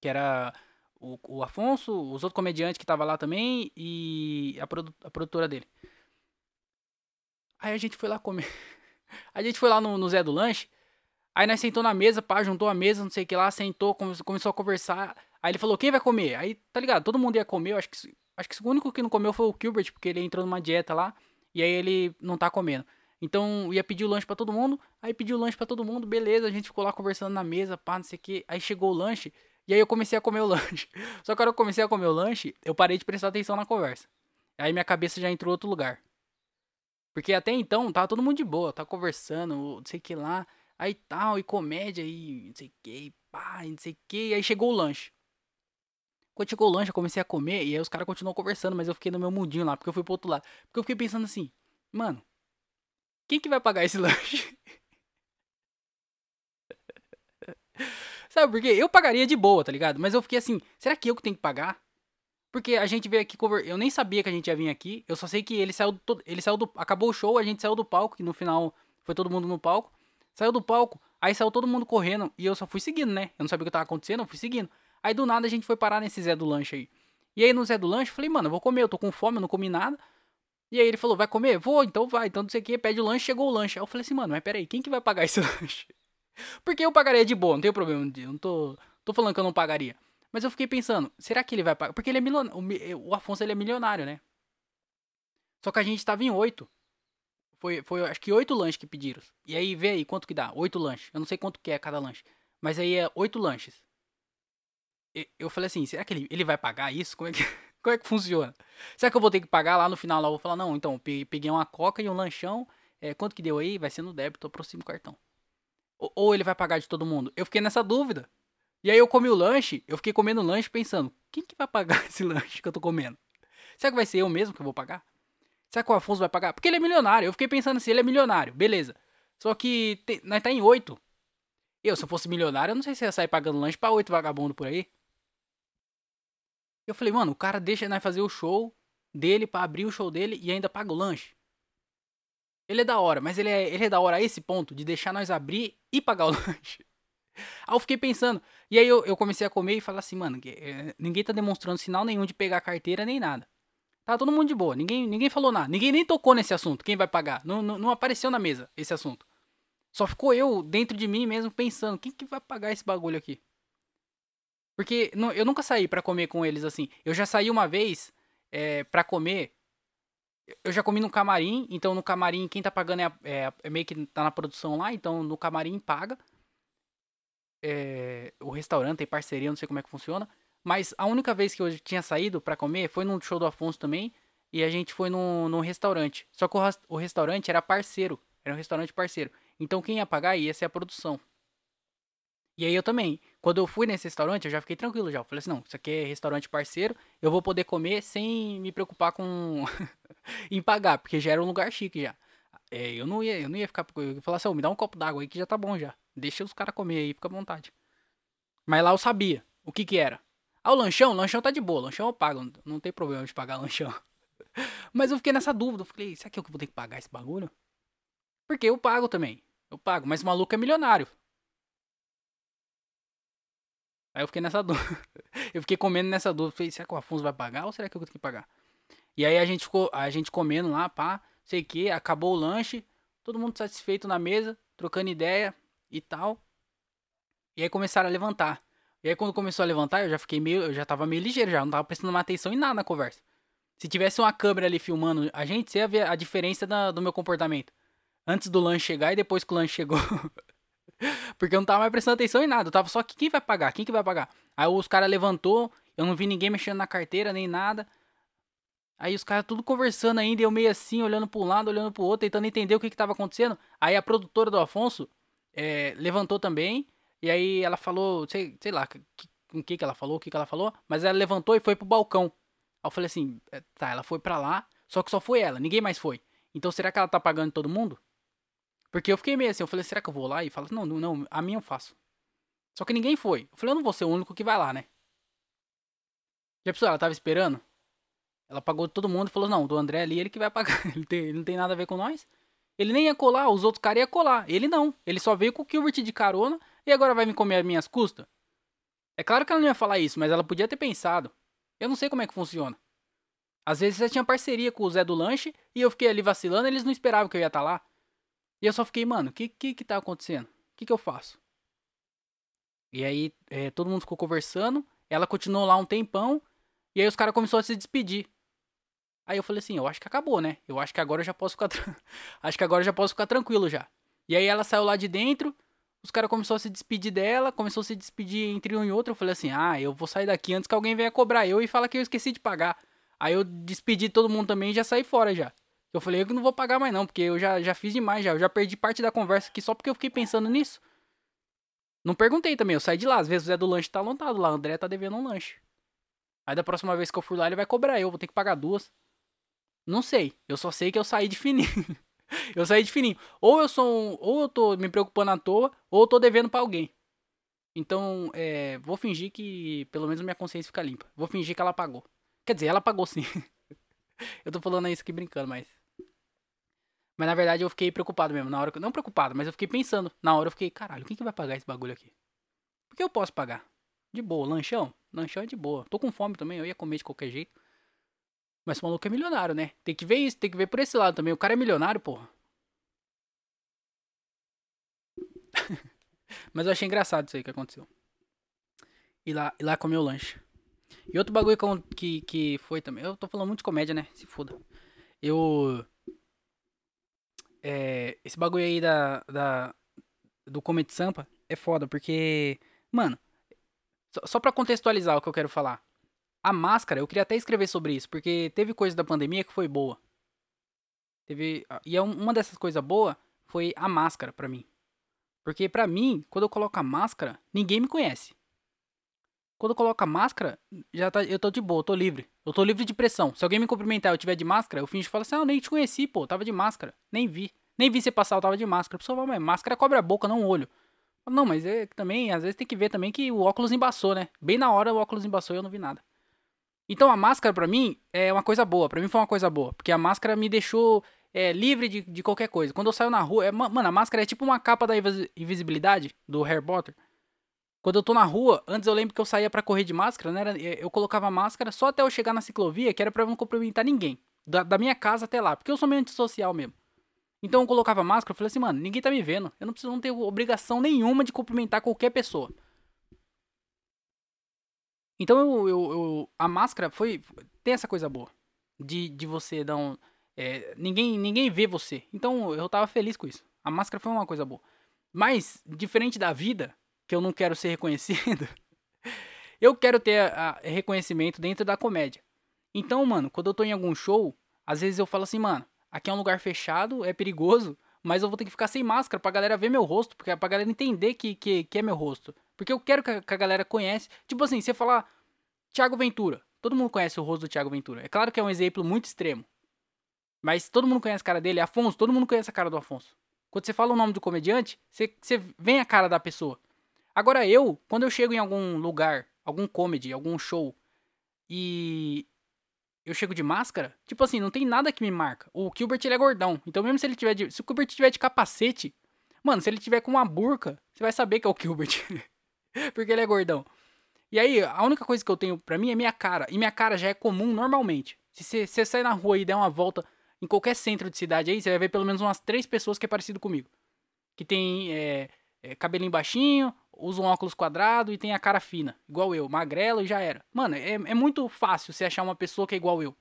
Que era o, o Afonso, os outros comediantes que tava lá também e a, produ a produtora dele. Aí a gente foi lá comer. A gente foi lá no, no Zé do Lanche. Aí nós sentou na mesa, pá, juntou a mesa, não sei o que lá, sentou, começou a conversar. Aí ele falou, quem vai comer? Aí, tá ligado? Todo mundo ia comer, eu acho que Acho que o único que não comeu foi o Gilbert, porque ele entrou numa dieta lá e aí ele não tá comendo. Então ia pedir o lanche para todo mundo, aí pediu o lanche para todo mundo, beleza, a gente ficou lá conversando na mesa, pá, não sei o que. Aí chegou o lanche e aí eu comecei a comer o lanche. Só que quando eu comecei a comer o lanche, eu parei de prestar atenção na conversa. Aí minha cabeça já entrou em outro lugar. Porque até então tava todo mundo de boa, tava conversando, não sei o que lá, aí tal, e comédia, e não sei o que, pá, não sei o que, aí chegou o lanche. Quando chegou o lanche, eu comecei a comer e aí os caras continuam conversando, mas eu fiquei no meu mundinho lá, porque eu fui pro outro lado. Porque eu fiquei pensando assim, mano, quem que vai pagar esse lanche? Sabe por quê? Eu pagaria de boa, tá ligado? Mas eu fiquei assim, será que eu que tenho que pagar? Porque a gente veio aqui cover... Eu nem sabia que a gente ia vir aqui. Eu só sei que ele saiu do... ele saiu do acabou o show, a gente saiu do palco, que no final foi todo mundo no palco. Saiu do palco, aí saiu todo mundo correndo e eu só fui seguindo, né? Eu não sabia o que tava acontecendo, eu fui seguindo. Aí do nada a gente foi parar nesse Zé do Lanche aí. E aí no Zé do Lanche eu falei, mano, eu vou comer, eu tô com fome, eu não comi nada. E aí ele falou, vai comer? Vou, então vai. Então não sei o que, pede o lanche, chegou o lanche. Aí eu falei assim, mano, mas peraí, quem que vai pagar esse lanche? Porque eu pagaria de boa, não tem problema, eu não tô, tô falando que eu não pagaria. Mas eu fiquei pensando, será que ele vai pagar? Porque ele é milionário, o Afonso ele é milionário, né? Só que a gente tava em oito. Foi, foi acho que oito lanches que pediram. E aí, vê aí quanto que dá. Oito lanches. Eu não sei quanto que é cada lanche. Mas aí é oito lanches eu falei assim, será que ele, ele vai pagar isso? Como é, que, como é que funciona? Será que eu vou ter que pagar lá no final? Lá eu vou falar, não, então, peguei uma coca e um lanchão. É, quanto que deu aí? Vai ser no débito, aproximo o cartão. Ou, ou, ele vai pagar de todo mundo? Eu fiquei nessa dúvida. E aí eu comi o lanche, eu fiquei comendo o lanche pensando, quem que vai pagar esse lanche que eu tô comendo? Será que vai ser eu mesmo que eu vou pagar? Será que o Afonso vai pagar? Porque ele é milionário. Eu fiquei pensando assim, ele é milionário, beleza. Só que tem, nós tá em oito. Eu, se eu fosse milionário, eu não sei se ia sair pagando lanche pra oito vagabundos por aí. Eu falei, mano, o cara deixa nós fazer o show dele pra abrir o show dele e ainda paga o lanche. Ele é da hora, mas ele é, ele é da hora a esse ponto de deixar nós abrir e pagar o lanche. Aí eu fiquei pensando. E aí eu, eu comecei a comer e falar assim, mano, é, ninguém tá demonstrando sinal nenhum de pegar carteira nem nada. Tá todo mundo de boa, ninguém, ninguém falou nada. Ninguém nem tocou nesse assunto, quem vai pagar. Não, não, não apareceu na mesa esse assunto. Só ficou eu dentro de mim mesmo pensando, quem que vai pagar esse bagulho aqui? Porque não, eu nunca saí para comer com eles assim. Eu já saí uma vez é, eh, para comer. Eu já comi no camarim, então no camarim quem tá pagando é, é, é, meio que tá na produção lá, então no camarim paga. É, o restaurante tem parceria, não sei como é que funciona. Mas a única vez que eu tinha saído para comer foi num show do Afonso também. E a gente foi num, num restaurante. Só que o, o restaurante era parceiro. Era um restaurante parceiro. Então quem ia pagar ia ser a produção. E aí eu também. Quando eu fui nesse restaurante, eu já fiquei tranquilo já. Eu falei assim, não, isso aqui é restaurante parceiro, eu vou poder comer sem me preocupar com em pagar, porque já era um lugar chique já. É, eu não ia, eu não ia ficar, eu ia falar assim, oh, me dá um copo d'água aí que já tá bom já. Deixa os caras comer aí, fica à vontade. Mas lá eu sabia o que que era. Ah, o lanchão, o lanchão tá de boa, o lanchão eu pago, não tem problema de pagar lanchão. Mas eu fiquei nessa dúvida, eu falei, será que eu vou ter que pagar esse bagulho? Porque eu pago também. Eu pago, mas o maluco é milionário. Aí eu fiquei nessa dúvida. eu fiquei comendo nessa dúvida. Falei, será que o Afonso vai pagar ou será que eu vou ter que pagar? E aí a gente ficou, a gente comendo lá, pá, sei que, acabou o lanche, todo mundo satisfeito na mesa, trocando ideia e tal. E aí começaram a levantar. E aí quando começou a levantar, eu já fiquei meio, eu já tava meio ligeiro já, não tava prestando uma atenção em nada na conversa. Se tivesse uma câmera ali filmando a gente, você ia ver a diferença da, do meu comportamento. Antes do lanche chegar e depois que o lanche chegou. Porque eu não tava mais prestando atenção em nada. Eu tava só que quem vai pagar? Quem que vai pagar? Aí os caras levantou, eu não vi ninguém mexendo na carteira nem nada. Aí os caras tudo conversando ainda, eu meio assim, olhando para um lado, olhando pro outro, tentando entender o que que tava acontecendo. Aí a produtora do Afonso é, levantou também, e aí ela falou, sei, sei lá, com o que que ela falou, o que que ela falou, mas ela levantou e foi pro balcão. Aí eu falei assim, é, tá, ela foi para lá, só que só foi ela, ninguém mais foi. Então será que ela tá pagando todo mundo? Porque eu fiquei meio assim, eu falei, será que eu vou lá? E falo, não, não, não, a minha eu faço. Só que ninguém foi. Eu falei, eu não vou ser o único que vai lá, né? Já pensou, ela tava esperando? Ela pagou todo mundo e falou, não, do André ali, ele que vai pagar. Ele, tem, ele não tem nada a ver com nós. Ele nem ia colar, os outros caras iam colar. Ele não. Ele só veio com o Gilbert de carona e agora vai me comer as minhas custas. É claro que ela não ia falar isso, mas ela podia ter pensado. Eu não sei como é que funciona. Às vezes você tinha parceria com o Zé do Lanche e eu fiquei ali vacilando, eles não esperavam que eu ia estar tá lá. E eu só fiquei, mano, o que, que que tá acontecendo? O que que eu faço? E aí, é, todo mundo ficou conversando. Ela continuou lá um tempão. E aí os caras começaram a se despedir. Aí eu falei assim, eu acho que acabou, né? Eu acho que agora eu já posso ficar. acho que agora eu já posso ficar tranquilo já. E aí ela saiu lá de dentro. Os caras começaram a se despedir dela. Começou a se despedir entre um e outro. Eu falei assim, ah, eu vou sair daqui antes que alguém venha cobrar eu e fala que eu esqueci de pagar. Aí eu despedi todo mundo também e já saí fora já. Eu falei, eu que não vou pagar mais não, porque eu já, já fiz demais já. Eu já perdi parte da conversa aqui só porque eu fiquei pensando nisso. Não perguntei também, eu saí de lá. Às vezes o Zé do lanche tá lotado lá, o André tá devendo um lanche. Aí da próxima vez que eu for lá, ele vai cobrar eu, vou ter que pagar duas. Não sei, eu só sei que eu saí de fininho. eu saí de fininho. Ou eu sou um, ou eu tô me preocupando à toa, ou eu tô devendo para alguém. Então, é, vou fingir que pelo menos minha consciência fica limpa. Vou fingir que ela pagou. Quer dizer, ela pagou sim. eu tô falando isso aqui brincando, mas mas na verdade eu fiquei preocupado mesmo. Na hora que. Não preocupado, mas eu fiquei pensando. Na hora eu fiquei, caralho, quem que vai pagar esse bagulho aqui? Porque eu posso pagar. De boa. Lanchão? Lanchão é de boa. Tô com fome também, eu ia comer de qualquer jeito. Mas o maluco é milionário, né? Tem que ver isso, tem que ver por esse lado também. O cara é milionário, porra. mas eu achei engraçado isso aí que aconteceu. E lá, e lá comer o lanche. E outro bagulho que, que foi também. Eu tô falando muito de comédia, né? Se foda. Eu é, esse bagulho aí da, da, do Comedy Sampa é foda, porque, mano, só, só pra contextualizar o que eu quero falar. A máscara, eu queria até escrever sobre isso, porque teve coisa da pandemia que foi boa. Teve, e é uma dessas coisas boas foi a máscara para mim. Porque para mim, quando eu coloco a máscara, ninguém me conhece. Quando eu coloco máscara, já tá, eu tô de boa, eu tô livre. Eu tô livre de pressão. Se alguém me cumprimentar e eu tiver de máscara, eu finge e falo assim: ah, eu nem te conheci, pô, tava de máscara. Nem vi. Nem vi você passar, eu tava de máscara. A pessoa fala, mas máscara cobre a boca, não o olho. Não, mas é também, às vezes tem que ver também que o óculos embaçou, né? Bem na hora o óculos embaçou e eu não vi nada. Então a máscara pra mim é uma coisa boa, pra mim foi uma coisa boa, porque a máscara me deixou é, livre de, de qualquer coisa. Quando eu saio na rua, é, mano, a máscara é tipo uma capa da invis- invisibilidade do Harry Potter. Quando eu tô na rua, antes eu lembro que eu saía pra correr de máscara, né? Eu colocava máscara só até eu chegar na ciclovia, que era pra eu não cumprimentar ninguém. Da, da minha casa até lá, porque eu sou meio antissocial mesmo. Então eu colocava máscara e falei assim, mano, ninguém tá me vendo. Eu não preciso não ter obrigação nenhuma de cumprimentar qualquer pessoa. Então eu, eu, eu- a máscara foi. Tem essa coisa boa. De, de você dar um. é, ninguém, ninguém vê você. Então eu tava feliz com isso. A máscara foi uma coisa boa. Mas, diferente da vida, que eu não quero ser reconhecido, eu quero ter a- a- reconhecimento dentro da comédia. Então, mano, quando eu tô em algum show, às vezes eu falo assim, mano, aqui é um lugar fechado, é perigoso, mas eu vou ter que ficar sem máscara pra galera ver meu rosto, porque pra galera entender que, que, que é meu rosto. Porque eu quero que a, que a galera conhece. Tipo assim, você falar Thiago Ventura. Todo mundo conhece o rosto do Thiago Ventura. É claro que é um exemplo muito extremo. Mas todo mundo conhece a cara dele. Afonso, todo mundo conhece a cara do Afonso. Quando você fala o nome do comediante, você, você vem a cara da pessoa. Agora eu, quando eu chego em algum lugar, algum comedy, algum show, e eu chego de máscara, tipo assim, não tem nada que me marca. O Gilbert ele é gordão. Então mesmo se ele tiver de, se o Gilbert tiver de capacete, mano, se ele tiver com uma burca, você vai saber que é o Gilbert. Porque ele é gordão. E aí, a única coisa que eu tenho pra mim é minha cara. E minha cara já é comum normalmente. Se você, você sair na rua e der uma volta em qualquer centro de cidade aí, você vai ver pelo menos umas três pessoas que é parecido comigo. Que tem é, é, cabelinho baixinho, usa um óculos quadrado e tem a cara fina. Igual eu, magrelo e já era. Mano, é, é muito fácil você achar uma pessoa que é igual eu.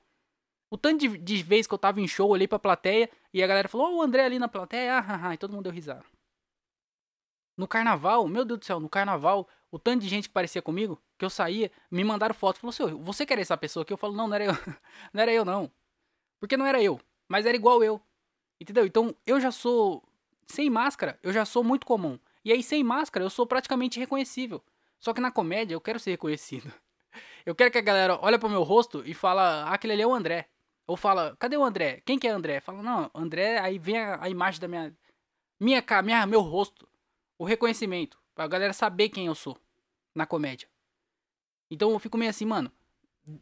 O tanto de, de que eu tava em show, olhei pra plateia e a galera falou, ó, o André ali na plateia, ah, ah, ah, e todo mundo deu risada. No carnaval, meu Deus do céu, no carnaval, o tanto de gente que parecia comigo, que eu saía, me mandaram foto, falou, senhor, você quer essa pessoa aqui? Eu falo, não, não era eu, não era eu não. Porque não era eu, mas era igual eu. Entendeu? Então, eu já sou, sem máscara, eu já sou muito comum. E aí, sem máscara, eu sou praticamente reconhecível. Só que na comédia, eu quero ser reconhecido. Eu quero que a galera olhe pro meu rosto e fala, ah, aquele ali é o André. Ou fala, cadê o André? Quem que é André? Fala, não, André, aí vem a, a imagem da minha, minha, minha, meu rosto. O reconhecimento. Pra galera saber quem eu sou na comédia. Então eu fico meio assim, mano.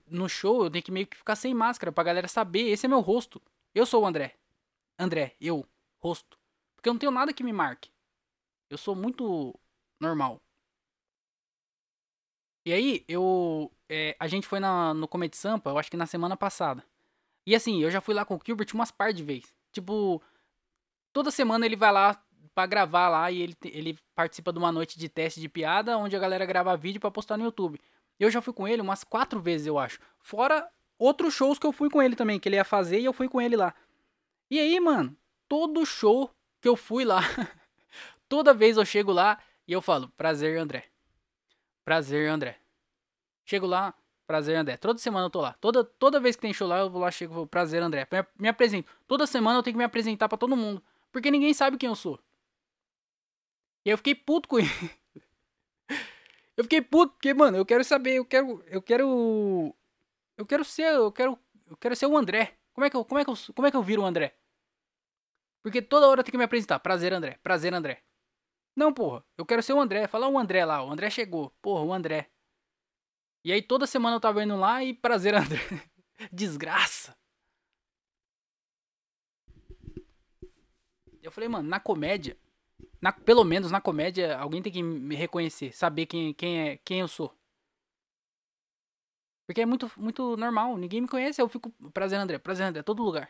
No show eu tenho que meio que ficar sem máscara pra galera saber. Esse é meu rosto. Eu sou o André. André, eu, rosto. Porque eu não tenho nada que me marque. Eu sou muito normal. E aí, eu. é, a gente foi na, no Comedy Sampa, eu acho que na semana passada. E assim, eu já fui lá com o Gilbert umas par de vezes. Tipo, toda semana ele vai lá pra gravar lá e ele, ele participa de uma noite de teste de piada, onde a galera grava vídeo pra postar no YouTube. Eu já fui com ele umas quatro vezes, eu acho. Fora outros shows que eu fui com ele também, que ele ia fazer e eu fui com ele lá. E aí, mano, todo show que eu fui lá, toda vez eu chego lá e eu falo, prazer, André. Prazer, André. Chego lá, prazer, André. Toda semana eu tô lá. Toda, toda vez que tem show lá, eu vou lá, chego e prazer, André. Me, me apresento. Toda semana eu tenho que me apresentar pra todo mundo. Porque ninguém sabe quem eu sou. E eu fiquei puto com ele. Eu fiquei puto, porque, mano, eu quero saber, eu quero. Eu quero. Eu quero ser. Eu quero. Eu quero ser o André. Como é que eu, como é que eu, como é que eu viro o André? Porque toda hora tenho que me apresentar. Prazer, André. Prazer, André. Não, porra. Eu quero ser o André. Falar o André lá. O André chegou. Porra, o André. E aí toda semana eu tava indo lá e prazer, André. Desgraça. Eu falei, mano, na comédia, na- pelo menos na comédia, alguém tem que me reconhecer, saber quem, quem é, quem eu sou. Porque é muito, muito normal, ninguém me conhece, eu fico prazer, André, prazer, André, todo lugar.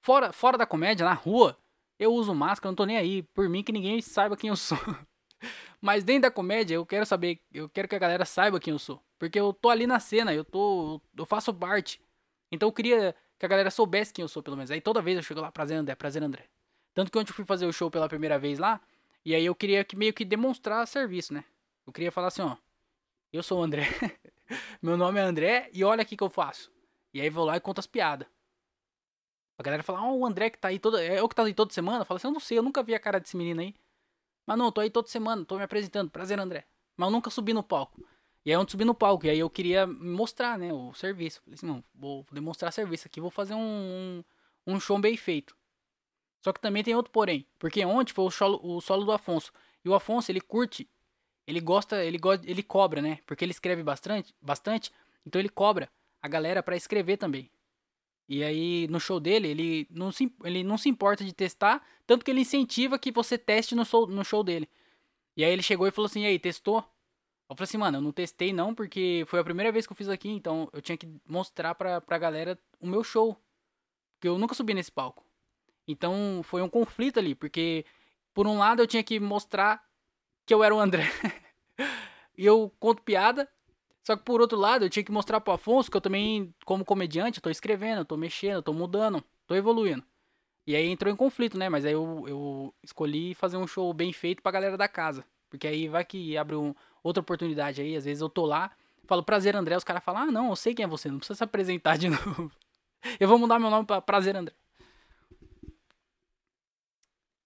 Fora, fora da comédia, na rua, eu uso máscara, não tô nem aí, por mim que ninguém saiba quem eu sou. Mas dentro da comédia, eu quero saber, eu quero que a galera saiba quem eu sou. Porque eu tô ali na cena, eu tô, eu faço parte. Então eu queria que a galera soubesse quem eu sou, pelo menos. Aí toda vez eu chego lá, prazer, André, prazer, André. Tanto que ontem eu fui fazer o show pela primeira vez lá, e aí eu queria que meio que demonstrar serviço, né? Eu queria falar assim, ó, eu sou o André, meu nome é André, e olha aqui que eu faço. E aí vou lá e conto as piadas. A galera fala, ó, o André que tá aí toda. É eu que tá aí toda semana? Fala assim, eu não sei, eu nunca vi a cara desse menino aí. Mas não, tô aí toda semana, tô me apresentando. Prazer, André. Mas eu nunca subi no palco. E aí eu subi no palco, e aí eu queria mostrar, né, o serviço. Falei assim, não, vou demonstrar serviço aqui, vou fazer um, um, um show bem feito. Só que também tem outro porém. Porque ontem foi o solo, o solo do Afonso. E o Afonso, ele curte, ele gosta, ele gosta, ele cobra, né? Porque ele escreve bastante, bastante, então ele cobra a galera para escrever também. E aí, no show dele, ele não, se, ele não se importa de testar, tanto que ele incentiva que você teste no show, no show dele. E aí ele chegou e falou assim, e aí, testou? Eu falei assim, mano, eu não testei não, porque foi a primeira vez que eu fiz aqui, então eu tinha que mostrar pra, pra galera o meu show. Porque eu nunca subi nesse palco. Então foi um conflito ali, porque por um lado eu tinha que mostrar que eu era o André. e eu conto piada, só que por outro lado, eu tinha que mostrar pro Afonso que eu também, como comediante, eu tô escrevendo, eu tô mexendo, eu tô mudando, tô evoluindo. E aí entrou em conflito, né? Mas aí eu, eu escolhi fazer um show bem feito pra galera da casa. Porque aí vai que abre um, outra oportunidade aí. Às vezes eu tô lá, falo prazer André, os caras falam, ah não, eu sei quem é você, não precisa se apresentar de novo. eu vou mudar meu nome pra prazer André.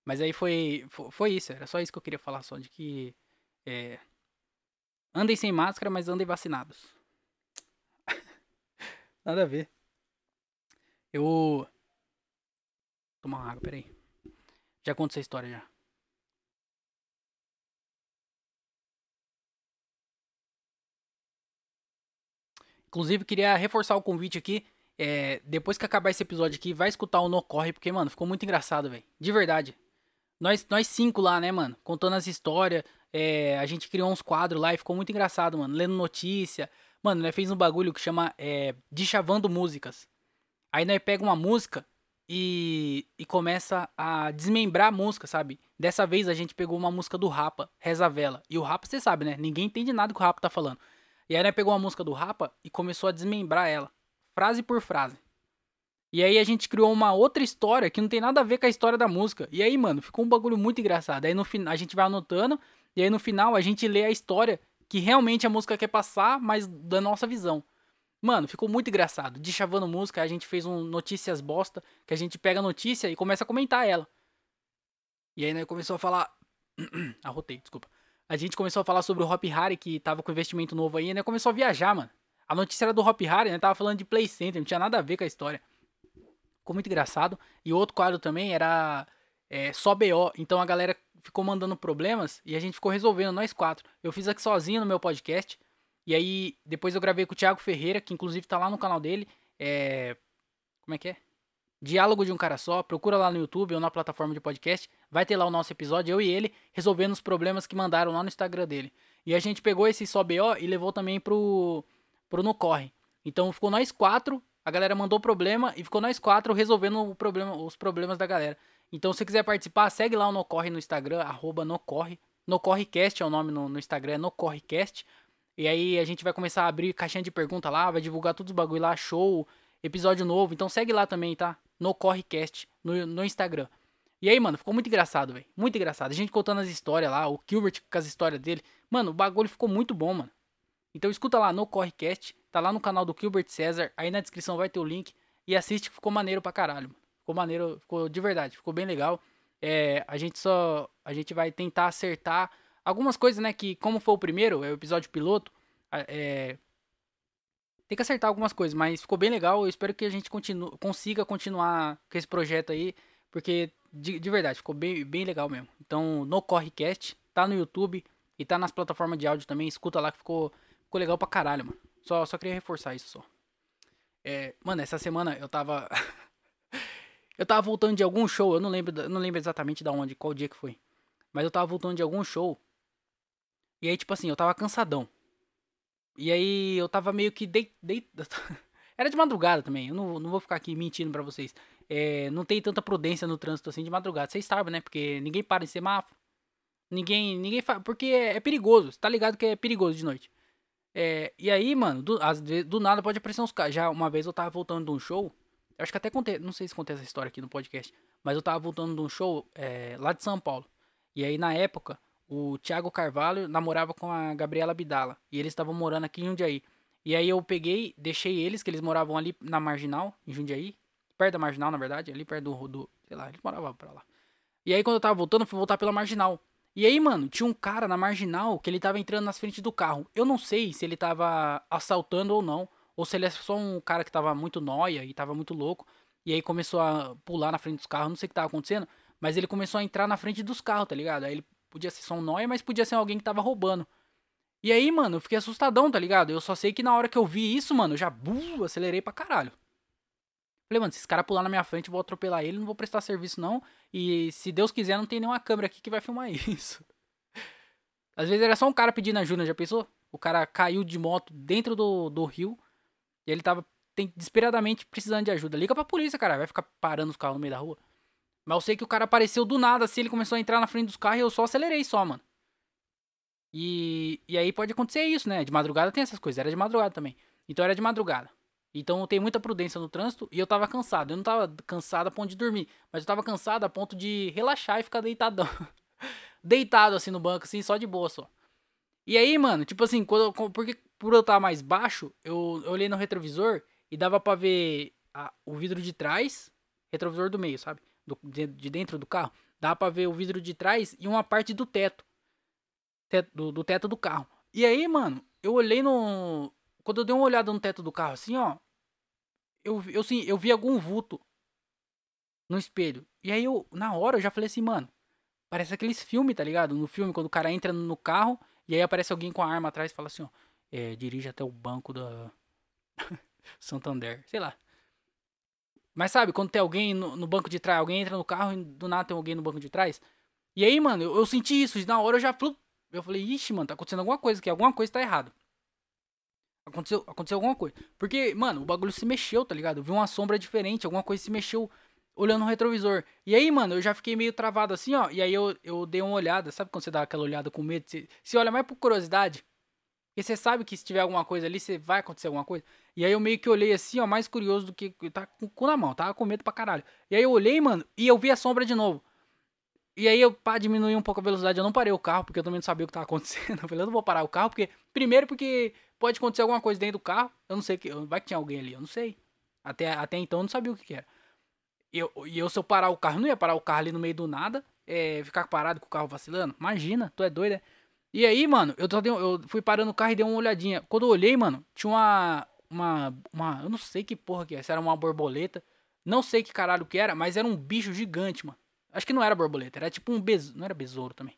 Mas aí foi, foi isso, era só isso que eu queria falar, só de que é, Andem sem máscara, mas andem vacinados. Nada a ver. Eu. Vou tomar uma água, peraí. Já conto essa história já. Inclusive, queria reforçar o convite aqui. É, depois que acabar esse episódio aqui, vai escutar o No Corre, porque, mano, ficou muito engraçado, velho. De verdade. Nós, nós cinco lá, né, mano? Contando as histórias. É, a gente criou uns quadros lá e ficou muito engraçado, mano. Lendo notícia. Mano, nós fez um bagulho que chama é, Músicas. Aí nós pega uma música e, e começa a desmembrar a música, sabe? Dessa vez a gente pegou uma música do Rapa, Reza Vela. E o Rapa, você sabe, né? Ninguém entende nada que o Rapa tá falando. E aí nós pegou uma música do Rapa e começou a desmembrar ela. Frase por frase. E aí a gente criou uma outra história que não tem nada a ver com a história da música. E aí, mano, ficou um bagulho muito engraçado. Aí no final a gente vai anotando e aí no final a gente lê a história que realmente a música quer passar, mas da nossa visão. Mano, ficou muito engraçado. De chavando música, a gente fez um notícias bosta, que a gente pega a notícia e começa a comentar ela. E aí, né, começou a falar. Arrotei, desculpa. A gente começou a falar sobre o Hop Harry, que tava com investimento novo aí, né? Começou a viajar, mano. A notícia era do Hop Harry, né? Tava falando de Play Center, não tinha nada a ver com a história. Ficou muito engraçado. E outro quadro também era é, só BO. Então a galera ficou mandando problemas e a gente ficou resolvendo, nós quatro. Eu fiz aqui sozinho no meu podcast. E aí, depois eu gravei com o Thiago Ferreira, que inclusive tá lá no canal dele. É. Como é que é? Diálogo de um cara só. Procura lá no YouTube ou na plataforma de podcast. Vai ter lá o nosso episódio, eu e ele, resolvendo os problemas que mandaram lá no Instagram dele. E a gente pegou esse só BO e levou também pro, pro No Corre. Então ficou nós quatro, a galera mandou problema e ficou nós quatro resolvendo problema, os problemas da galera. Então, se você quiser participar, segue lá o Nocorre no Instagram, arroba Nocorre. Nocorrecast é o nome no, no Instagram, é Nocorrecast. E aí a gente vai começar a abrir caixinha de pergunta lá, vai divulgar todos os bagulho lá, show, episódio novo. Então segue lá também, tá? Nocorrecast no, no Instagram. E aí, mano, ficou muito engraçado, velho. Muito engraçado. A gente contando as histórias lá, o Gilbert com as histórias dele. Mano, o bagulho ficou muito bom, mano. Então escuta lá no Correcast, tá lá no canal do Gilbert César, aí na descrição vai ter o link e assiste que ficou maneiro pra caralho. Mano. Ficou maneiro, ficou de verdade, ficou bem legal. É, a gente só. A gente vai tentar acertar algumas coisas, né? Que, como foi o primeiro, é o episódio piloto, é, tem que acertar algumas coisas, mas ficou bem legal. Eu espero que a gente continue, consiga continuar com esse projeto aí, porque de, de verdade ficou bem, bem legal mesmo. Então, no Correcast, tá no YouTube e tá nas plataformas de áudio também. Escuta lá que ficou, ficou legal pra caralho, mano. Só, só queria reforçar isso só. É, mano, essa semana eu tava. Eu tava voltando de algum show, eu não lembro, eu não lembro exatamente da onde, qual dia que foi. Mas eu tava voltando de algum show. E aí, tipo assim, eu tava cansadão. E aí eu tava meio que dei. Era de madrugada também. Eu não, não vou ficar aqui mentindo pra vocês. É, não tem tanta prudência no trânsito assim de madrugada. Vocês sabem, né? Porque ninguém para em semáforo. Ninguém. Ninguém faz. Porque é, é perigoso. Você tá ligado que é perigoso de noite. É, e aí, mano, do, às vezes, do nada pode aparecer uns caras. Já uma vez eu tava voltando de um show. Eu acho que até contei, não sei se contei essa história aqui no podcast, mas eu tava voltando de um show é, lá de São Paulo. E aí, na época, o Thiago Carvalho namorava com a Gabriela Bidala. E eles estavam morando aqui em Jundiaí. E aí eu peguei, deixei eles, que eles moravam ali na Marginal, em Jundiaí. Perto da Marginal, na verdade, ali perto do, do sei lá, eles moravam pra lá. E aí quando eu tava voltando, fui voltar pela Marginal. E aí, mano, tinha um cara na Marginal que ele tava entrando nas frentes do carro. Eu não sei se ele tava assaltando ou não ou se ele é só um cara que tava muito noia e tava muito louco, e aí começou a pular na frente dos carros, não sei o que tava acontecendo, mas ele começou a entrar na frente dos carros, tá ligado? Aí ele podia ser só um nóia, mas podia ser alguém que tava roubando. E aí, mano, eu fiquei assustadão, tá ligado? Eu só sei que na hora que eu vi isso, mano, eu já uh, acelerei pra caralho. Falei, mano, se esse cara pular na minha frente, eu vou atropelar ele, não vou prestar serviço não. E se Deus quiser, não tem nenhuma câmera aqui que vai filmar isso. Às vezes era só um cara pedindo ajuda, já pensou? O cara caiu de moto dentro do, do rio e ele tava tem, desesperadamente precisando de ajuda. Liga pra polícia, cara. Vai ficar parando os carros no meio da rua. Mas eu sei que o cara apareceu do nada, assim, ele começou a entrar na frente dos carros e eu só acelerei só, mano. E, e aí pode acontecer isso, né? De madrugada tem essas coisas. Era de madrugada também. Então era de madrugada. Então eu tenho muita prudência no trânsito e eu tava cansado. Eu não tava cansado a ponto de dormir, mas eu tava cansado a ponto de relaxar e ficar deitadão. Deitado assim no banco, assim, só de boa só. E aí, mano, tipo assim, quando, porque por eu estar mais baixo, eu, eu olhei no retrovisor e dava pra ver a, o vidro de trás, retrovisor do meio, sabe? Do, de, de, dentro do carro. Dava pra ver o vidro de trás e uma parte do teto, teto do, do teto do carro. E aí, mano, eu olhei no. Quando eu dei uma olhada no teto do carro, assim, ó. Eu, eu, sim, eu vi algum vulto no espelho. E aí, eu, na hora, eu já falei assim, mano. Parece aqueles filmes, tá ligado? No filme, quando o cara entra no carro e aí aparece alguém com a arma atrás e fala assim, ó. É, dirige até o banco da. Santander. Sei lá. Mas sabe, quando tem alguém no, no, banco de trás, alguém entra no carro e do nada tem alguém no banco de trás. E aí, mano, eu, eu senti isso. E na hora eu já. Eu falei, ixi, mano, tá acontecendo alguma coisa aqui. Alguma coisa tá errada. Aconteceu, aconteceu alguma coisa. Porque, mano, o bagulho se mexeu, tá ligado? Eu vi uma sombra diferente, alguma coisa se mexeu olhando no retrovisor. E aí, mano, eu já fiquei meio travado assim, ó. E aí eu, eu dei uma olhada. Sabe quando você dá aquela olhada com medo? Você, você olha mais por curiosidade. Porque você sabe que se tiver alguma coisa ali, você vai acontecer alguma coisa. E aí eu meio que olhei assim, ó, mais curioso do que. Tá com o cu na mão, tava com medo pra caralho. E aí eu olhei, mano, e eu vi a sombra de novo. E aí eu, pra diminuir um pouco a velocidade, eu não parei o carro, porque eu também não sabia o que tava acontecendo. Eu falei, eu não vou parar o carro, porque. Primeiro, porque pode acontecer alguma coisa dentro do carro. Eu não sei que. Vai que tinha alguém ali, eu não sei. Até, até então eu não sabia o que, que era. E eu, e eu, se eu parar o carro, não ia parar o carro ali no meio do nada. É, ficar parado com o carro vacilando. Imagina, tu é doido, é? E aí, mano, eu, dei, eu fui parando o carro e dei uma olhadinha. Quando eu olhei, mano, tinha uma. Uma. uma eu não sei que porra que é. Se era uma borboleta. Não sei que caralho que era, mas era um bicho gigante, mano. Acho que não era borboleta, era tipo um besouro. Não era besouro também.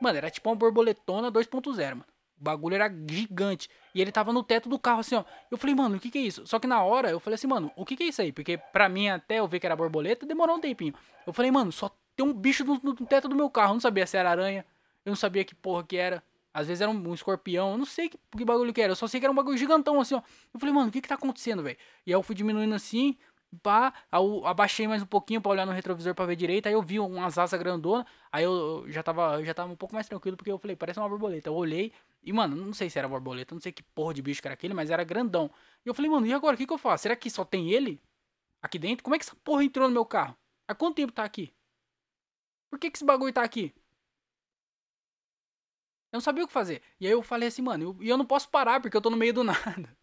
Mano, era tipo uma borboletona 2.0, mano. O bagulho era gigante. E ele tava no teto do carro, assim, ó. Eu falei, mano, o que que é isso? Só que na hora eu falei assim, mano, o que que é isso aí? Porque pra mim, até eu ver que era borboleta, demorou um tempinho. Eu falei, mano, só tem um bicho no, no teto do meu carro. Eu não sabia se era aranha. Eu não sabia que porra que era. Às vezes era um, escorpião, eu não sei que, que, bagulho que era. Eu só sei que era um bagulho gigantão, assim, ó. Eu falei, mano, o que que tá acontecendo, velho? E aí eu fui diminuindo assim, pá, eu abaixei mais um pouquinho para olhar no retrovisor para ver direito, aí eu vi umas asas grandona, aí eu, eu já tava, eu já tava um pouco mais tranquilo porque eu falei, parece uma borboleta. Eu olhei e, mano, não sei se era borboleta, não sei que porra de bicho que era aquele, mas era grandão. E eu falei, mano, e agora o que que eu faço? Será que só tem ele aqui dentro? Como é que essa porra entrou no meu carro? Há quanto tempo tá aqui? Por que que esse bagulho tá aqui? Eu não sabia o que fazer. E aí eu falei assim, mano, e eu, eu não posso parar porque eu tô no meio do nada.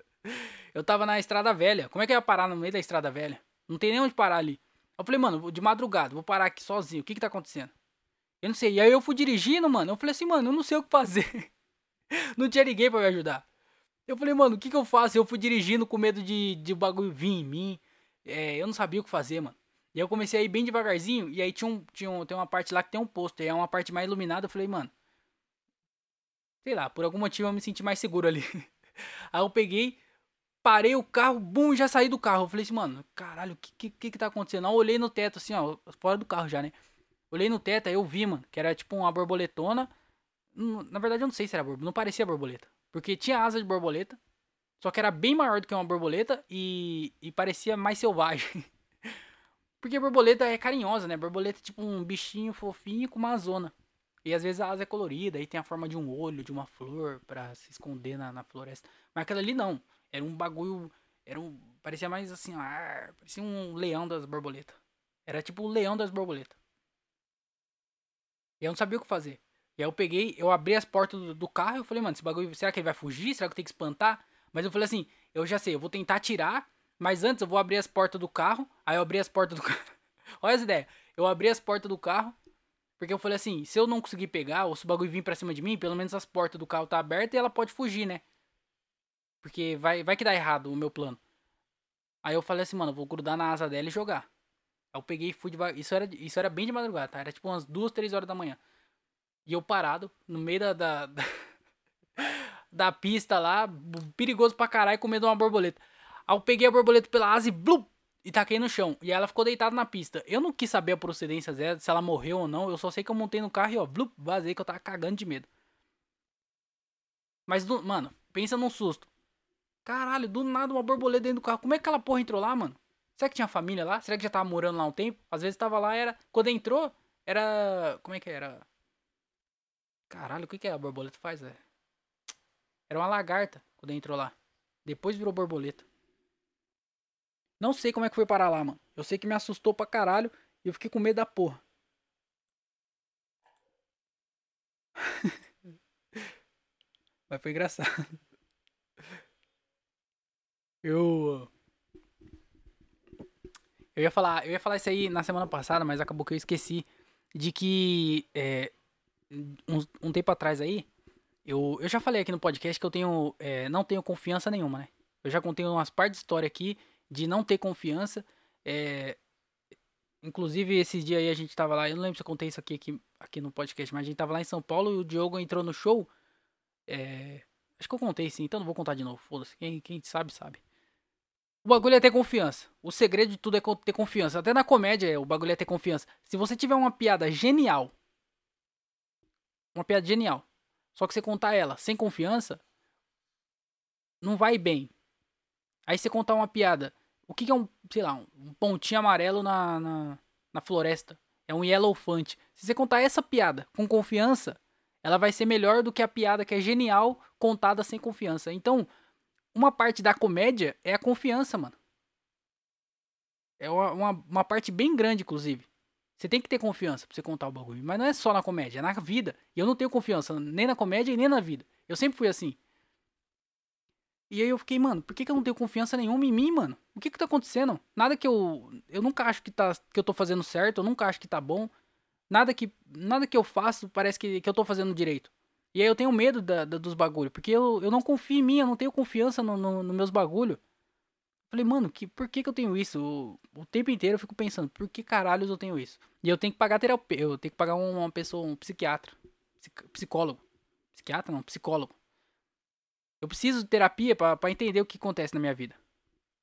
Eu tava na estrada velha. Como é que eu ia parar no meio da estrada velha? Não tem nem onde parar ali. Eu falei, mano, de madrugada, vou parar aqui sozinho. O que que tá acontecendo? Eu não sei. E aí eu fui dirigindo, mano. Eu falei assim, mano, eu não sei o que fazer. não tinha ninguém pra me ajudar. Eu falei, mano, o que que eu faço? Eu fui dirigindo com medo de, de bagulho vir em mim. É, eu não sabia o que fazer, mano. E eu comecei a ir bem devagarzinho. E aí tinha, um, tinha um, tem uma parte lá que tem um posto. E é uma parte mais iluminada. Eu falei, mano, Sei lá, por algum motivo eu me senti mais seguro ali. Aí eu peguei, parei o carro, bum, já saí do carro. Eu falei assim, mano, caralho, o que, que que tá acontecendo? Eu olhei no teto assim, ó, fora do carro já, né? Olhei no teto, aí eu vi, mano, que era tipo uma borboletona. Hum, na verdade, eu não sei se era borboleta, não parecia borboleta. Porque tinha asa de borboleta, só que era bem maior do que uma borboleta e, e parecia mais selvagem. Porque borboleta é carinhosa, né? Borboleta é tipo um bichinho fofinho com uma zona. E às vezes a asa é colorida, aí tem a forma de um olho, de uma flor para se esconder na, na, floresta. Mas aquela ali não. Era um bagulho. Era um. Parecia mais assim, ah, parecia um leão das borboletas. Era tipo o leão das borboletas. E eu não sabia o que fazer. E aí eu peguei, eu abri as portas do, do carro e eu falei, mano, esse bagulho, será que ele vai fugir? Será que eu tenho que espantar? Mas eu falei assim, eu já sei, eu vou tentar tirar, mas antes eu vou abrir as portas do carro. Aí eu abri as portas do carro. Olha essa ideia. Eu abri as portas do carro, porque eu falei assim, se eu não conseguir pegar, ou se o bagulho vir pra cima de mim, pelo menos as portas do carro tá abertas e ela pode fugir, né? Porque vai, vai que dá errado o meu plano. Aí eu falei assim, mano, vou grudar na asa dela e jogar. Aí eu peguei e fui devagar. Isso era, isso era bem de madrugada, tá? Era tipo umas duas, três horas da manhã. E eu parado, no meio da, da, da, da pista lá, perigoso pra caralho, com medo de uma borboleta. Aí eu peguei a borboleta pela asa e blum, e taquei no chão. E ela ficou deitada na pista. Eu não quis saber a procedência dela, se ela morreu ou não. Eu só sei que eu montei no carro e ó, blum, vazei que eu tava cagando de medo. Mas, do, mano, pensa num susto. Caralho, do nada uma borboleta dentro do carro. Como é que aquela porra entrou lá, mano? Será que tinha família lá? Será que já tava morando lá um tempo? Às vezes tava lá, era. Quando entrou, era. Como é que era? Caralho, o que, que a borboleta faz, velho? Era uma lagarta quando entrou lá. Depois virou borboleta. Não sei como é que foi parar lá, mano. Eu sei que me assustou pra caralho e eu fiquei com medo da porra. Mas foi engraçado. Eu. Eu ia falar, eu ia falar isso aí na semana passada, mas acabou que eu esqueci de que é, um, um, tempo atrás aí, eu, eu já falei aqui no podcast que eu tenho, é, não tenho confiança nenhuma, né? Eu já contei umas partes de história aqui de não ter confiança. É, inclusive, esse dia aí a gente tava lá, eu não lembro se eu contei isso aqui, aqui, aqui no podcast, mas a gente tava lá em São Paulo e o Diogo entrou no show. É, acho que eu contei sim, então não vou contar de novo, foda-se. Quem, quem sabe, sabe. O bagulho é ter confiança. O segredo de tudo é ter confiança. Até na comédia, o bagulho é ter confiança. Se você tiver uma piada genial, uma piada genial, só que você contar ela sem confiança, não vai bem. Aí você contar uma piada. O que, que é um, sei lá, um pontinho amarelo na, na, na floresta? É um yellowfant. Se você contar essa piada com confiança, ela vai ser melhor do que a piada que é genial contada sem confiança. Então, uma parte da comédia é a confiança, mano. É uma, uma, parte bem grande, inclusive. Você tem que ter confiança pra você contar o bagulho. Mas não é só na comédia, é na vida. E eu não tenho confiança nem na comédia e nem na vida. Eu sempre fui assim. E aí eu fiquei, mano, por que, que eu não tenho confiança nenhuma em mim, mano? O que que tá acontecendo? Nada que eu. Eu nunca acho que, tá, que eu tô fazendo certo, eu nunca acho que tá bom. Nada que, nada que eu faço parece que, que eu tô fazendo direito. E aí eu tenho medo da, da, dos bagulhos, porque eu, eu não confio em mim, eu não tenho confiança nos no, no meus bagulhos. Falei, mano, que, por que, que eu tenho isso? O, o, tempo inteiro eu fico pensando, por que caralhos eu tenho isso? E eu tenho que pagar terapia, eu tenho que pagar uma pessoa, um psiquiatra, psicólogo. Psiquiatra não, psicólogo. Eu preciso de terapia para entender o que acontece na minha vida.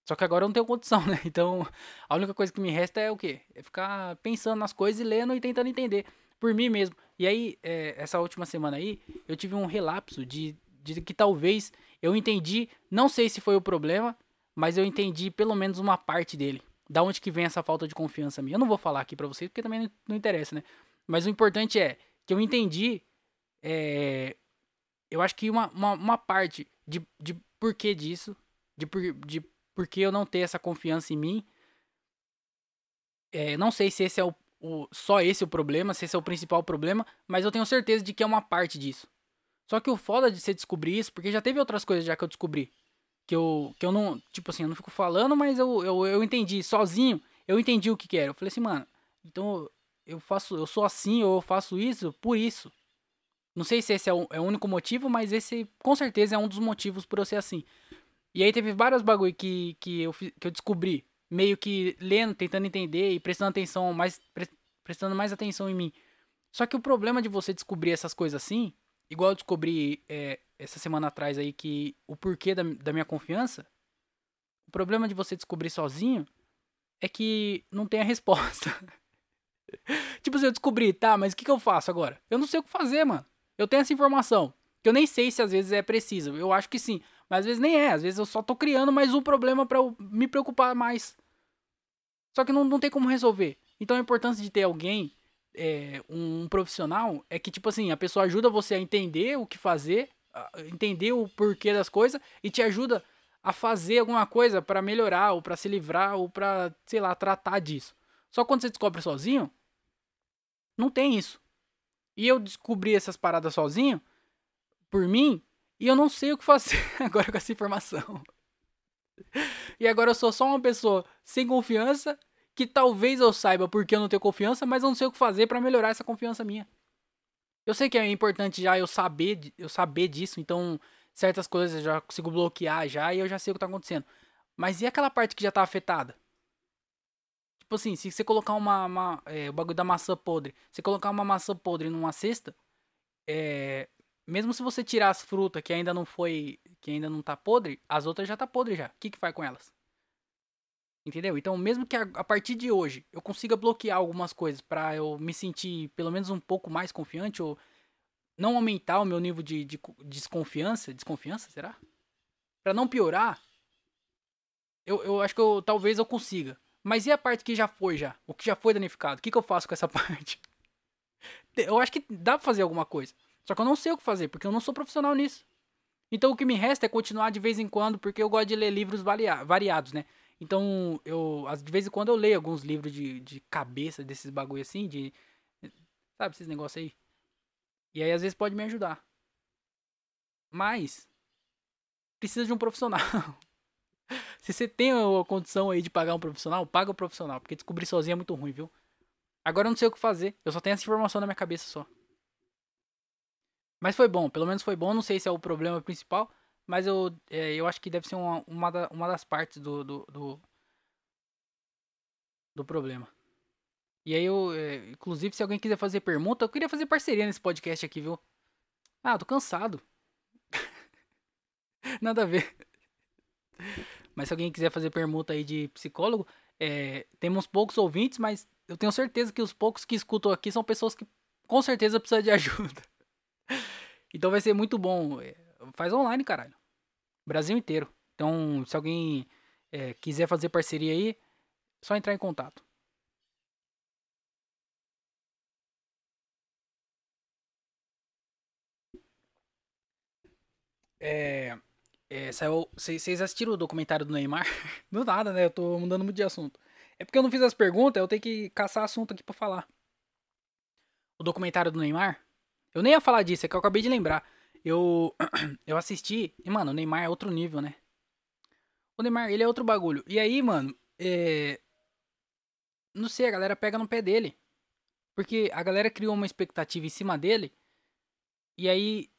Só que agora eu não tenho condição, né? Então, a única coisa que me resta é o quê? É ficar pensando nas coisas e lendo e tentando entender por mim mesmo. E aí, é, essa última semana aí, eu tive um relapso de, de que talvez eu entendi, não sei se foi o problema, mas eu entendi pelo menos uma parte dele. Da onde que vem essa falta de confiança minha. Eu não vou falar aqui pra vocês, porque também não, não interessa, né? Mas o importante é que eu entendi. É, eu acho que uma, uma, uma parte de, de porquê disso, de, por, de porquê eu não ter essa confiança em mim. É, não sei se esse é o, o, só esse o problema, se esse é o principal problema, mas eu tenho certeza de que é uma parte disso. Só que o foda de você descobrir isso, porque já teve outras coisas já que eu descobri. Que eu, que eu não, tipo assim, eu não fico falando, mas eu, eu, eu entendi sozinho, eu entendi o que que era. Eu falei assim, mano, então eu faço, eu sou assim, ou eu faço isso por isso. Não sei se esse é o, é o único motivo, mas esse com certeza é um dos motivos por eu ser assim. E aí teve vários bagulho que, que, eu, que eu descobri meio que lendo, tentando entender e prestando atenção mais pre, prestando mais atenção em mim. Só que o problema de você descobrir essas coisas assim, igual eu descobri é, essa semana atrás aí que o porquê da, da minha confiança, o problema de você descobrir sozinho é que não tem a resposta. tipo, se eu descobrir, tá, mas o que, que eu faço agora? Eu não sei o que fazer, mano. Eu tenho essa informação. Que eu nem sei se às vezes é preciso. Eu acho que sim. Mas às vezes nem é. Às vezes eu só tô criando mais um problema para me preocupar mais. Só que não, não tem como resolver. Então a importância de ter alguém, é, um profissional, é que, tipo assim, a pessoa ajuda você a entender o que fazer, entender o porquê das coisas e te ajuda a fazer alguma coisa para melhorar, ou para se livrar, ou para, sei lá, tratar disso. Só quando você descobre sozinho, não tem isso. E eu descobri essas paradas sozinho, por mim, e eu não sei o que fazer agora com essa informação. E agora eu sou só uma pessoa sem confiança, que talvez eu saiba porque eu não tenho confiança, mas eu não sei o que fazer para melhorar essa confiança minha. Eu sei que é importante já eu saber, eu saber disso, então certas coisas eu já consigo bloquear já e eu já sei o que tá acontecendo. Mas e aquela parte que já tá afetada? Tipo assim, se você colocar uma, uma é, o bagulho da maçã podre, você colocar uma maçã podre numa cesta é, mesmo se você tirar as frutas que ainda não foi, que ainda não tá podre, as outras já tá podre já. O que que faz com elas? Entendeu? Então, mesmo que a, a partir de hoje eu consiga bloquear algumas coisas para eu me sentir pelo menos um pouco mais confiante ou não aumentar o meu nível de, de, de desconfiança, desconfiança, será? Para não piorar, eu, eu acho que eu, talvez eu consiga. Mas e a parte que já foi já? O que já foi danificado? O que, que eu faço com essa parte? Eu acho que dá pra fazer alguma coisa. Só que eu não sei o que fazer, porque eu não sou profissional nisso. Então o que me resta é continuar de vez em quando, porque eu gosto de ler livros variados, né? Então, eu, de vez em quando eu leio alguns livros de, de cabeça desses bagulho assim, de. Sabe, esses negócios aí. E aí às vezes pode me ajudar. Mas. Precisa de um profissional. Se você tem a condição aí de pagar um profissional, paga o profissional. Porque descobrir sozinho é muito ruim, viu? Agora eu não sei o que fazer. Eu só tenho essa informação na minha cabeça só. Mas foi bom, pelo menos foi bom. Não sei se é o problema principal, mas eu, é, eu acho que deve ser uma, uma, da, uma das partes do, do, do, do problema. E aí eu, é, inclusive, se alguém quiser fazer pergunta, eu queria fazer parceria nesse podcast aqui, viu? Ah, tô cansado. Nada a ver. Mas se alguém quiser fazer pergunta aí de psicólogo, é, temos poucos ouvintes, mas eu tenho certeza que os poucos que escutam aqui são pessoas que com certeza precisam de ajuda. Então vai ser muito bom. É, faz online, caralho. Brasil inteiro. Então, se alguém é, quiser fazer parceria aí, é só entrar em contato. É, é, saiu. Vocês assistiram o documentário do Neymar? Do nada, né? Eu tô mudando muito de assunto. É porque eu não fiz as perguntas, eu tenho que caçar assunto aqui para falar. O documentário do Neymar? Eu nem ia falar disso, é que eu acabei de lembrar. Eu, eu assisti e, mano, o Neymar é outro nível, né? O Neymar, ele é outro bagulho. E aí, mano, é... Não sei, a galera pega no pé dele. Porque a galera criou uma expectativa em cima dele. E aí,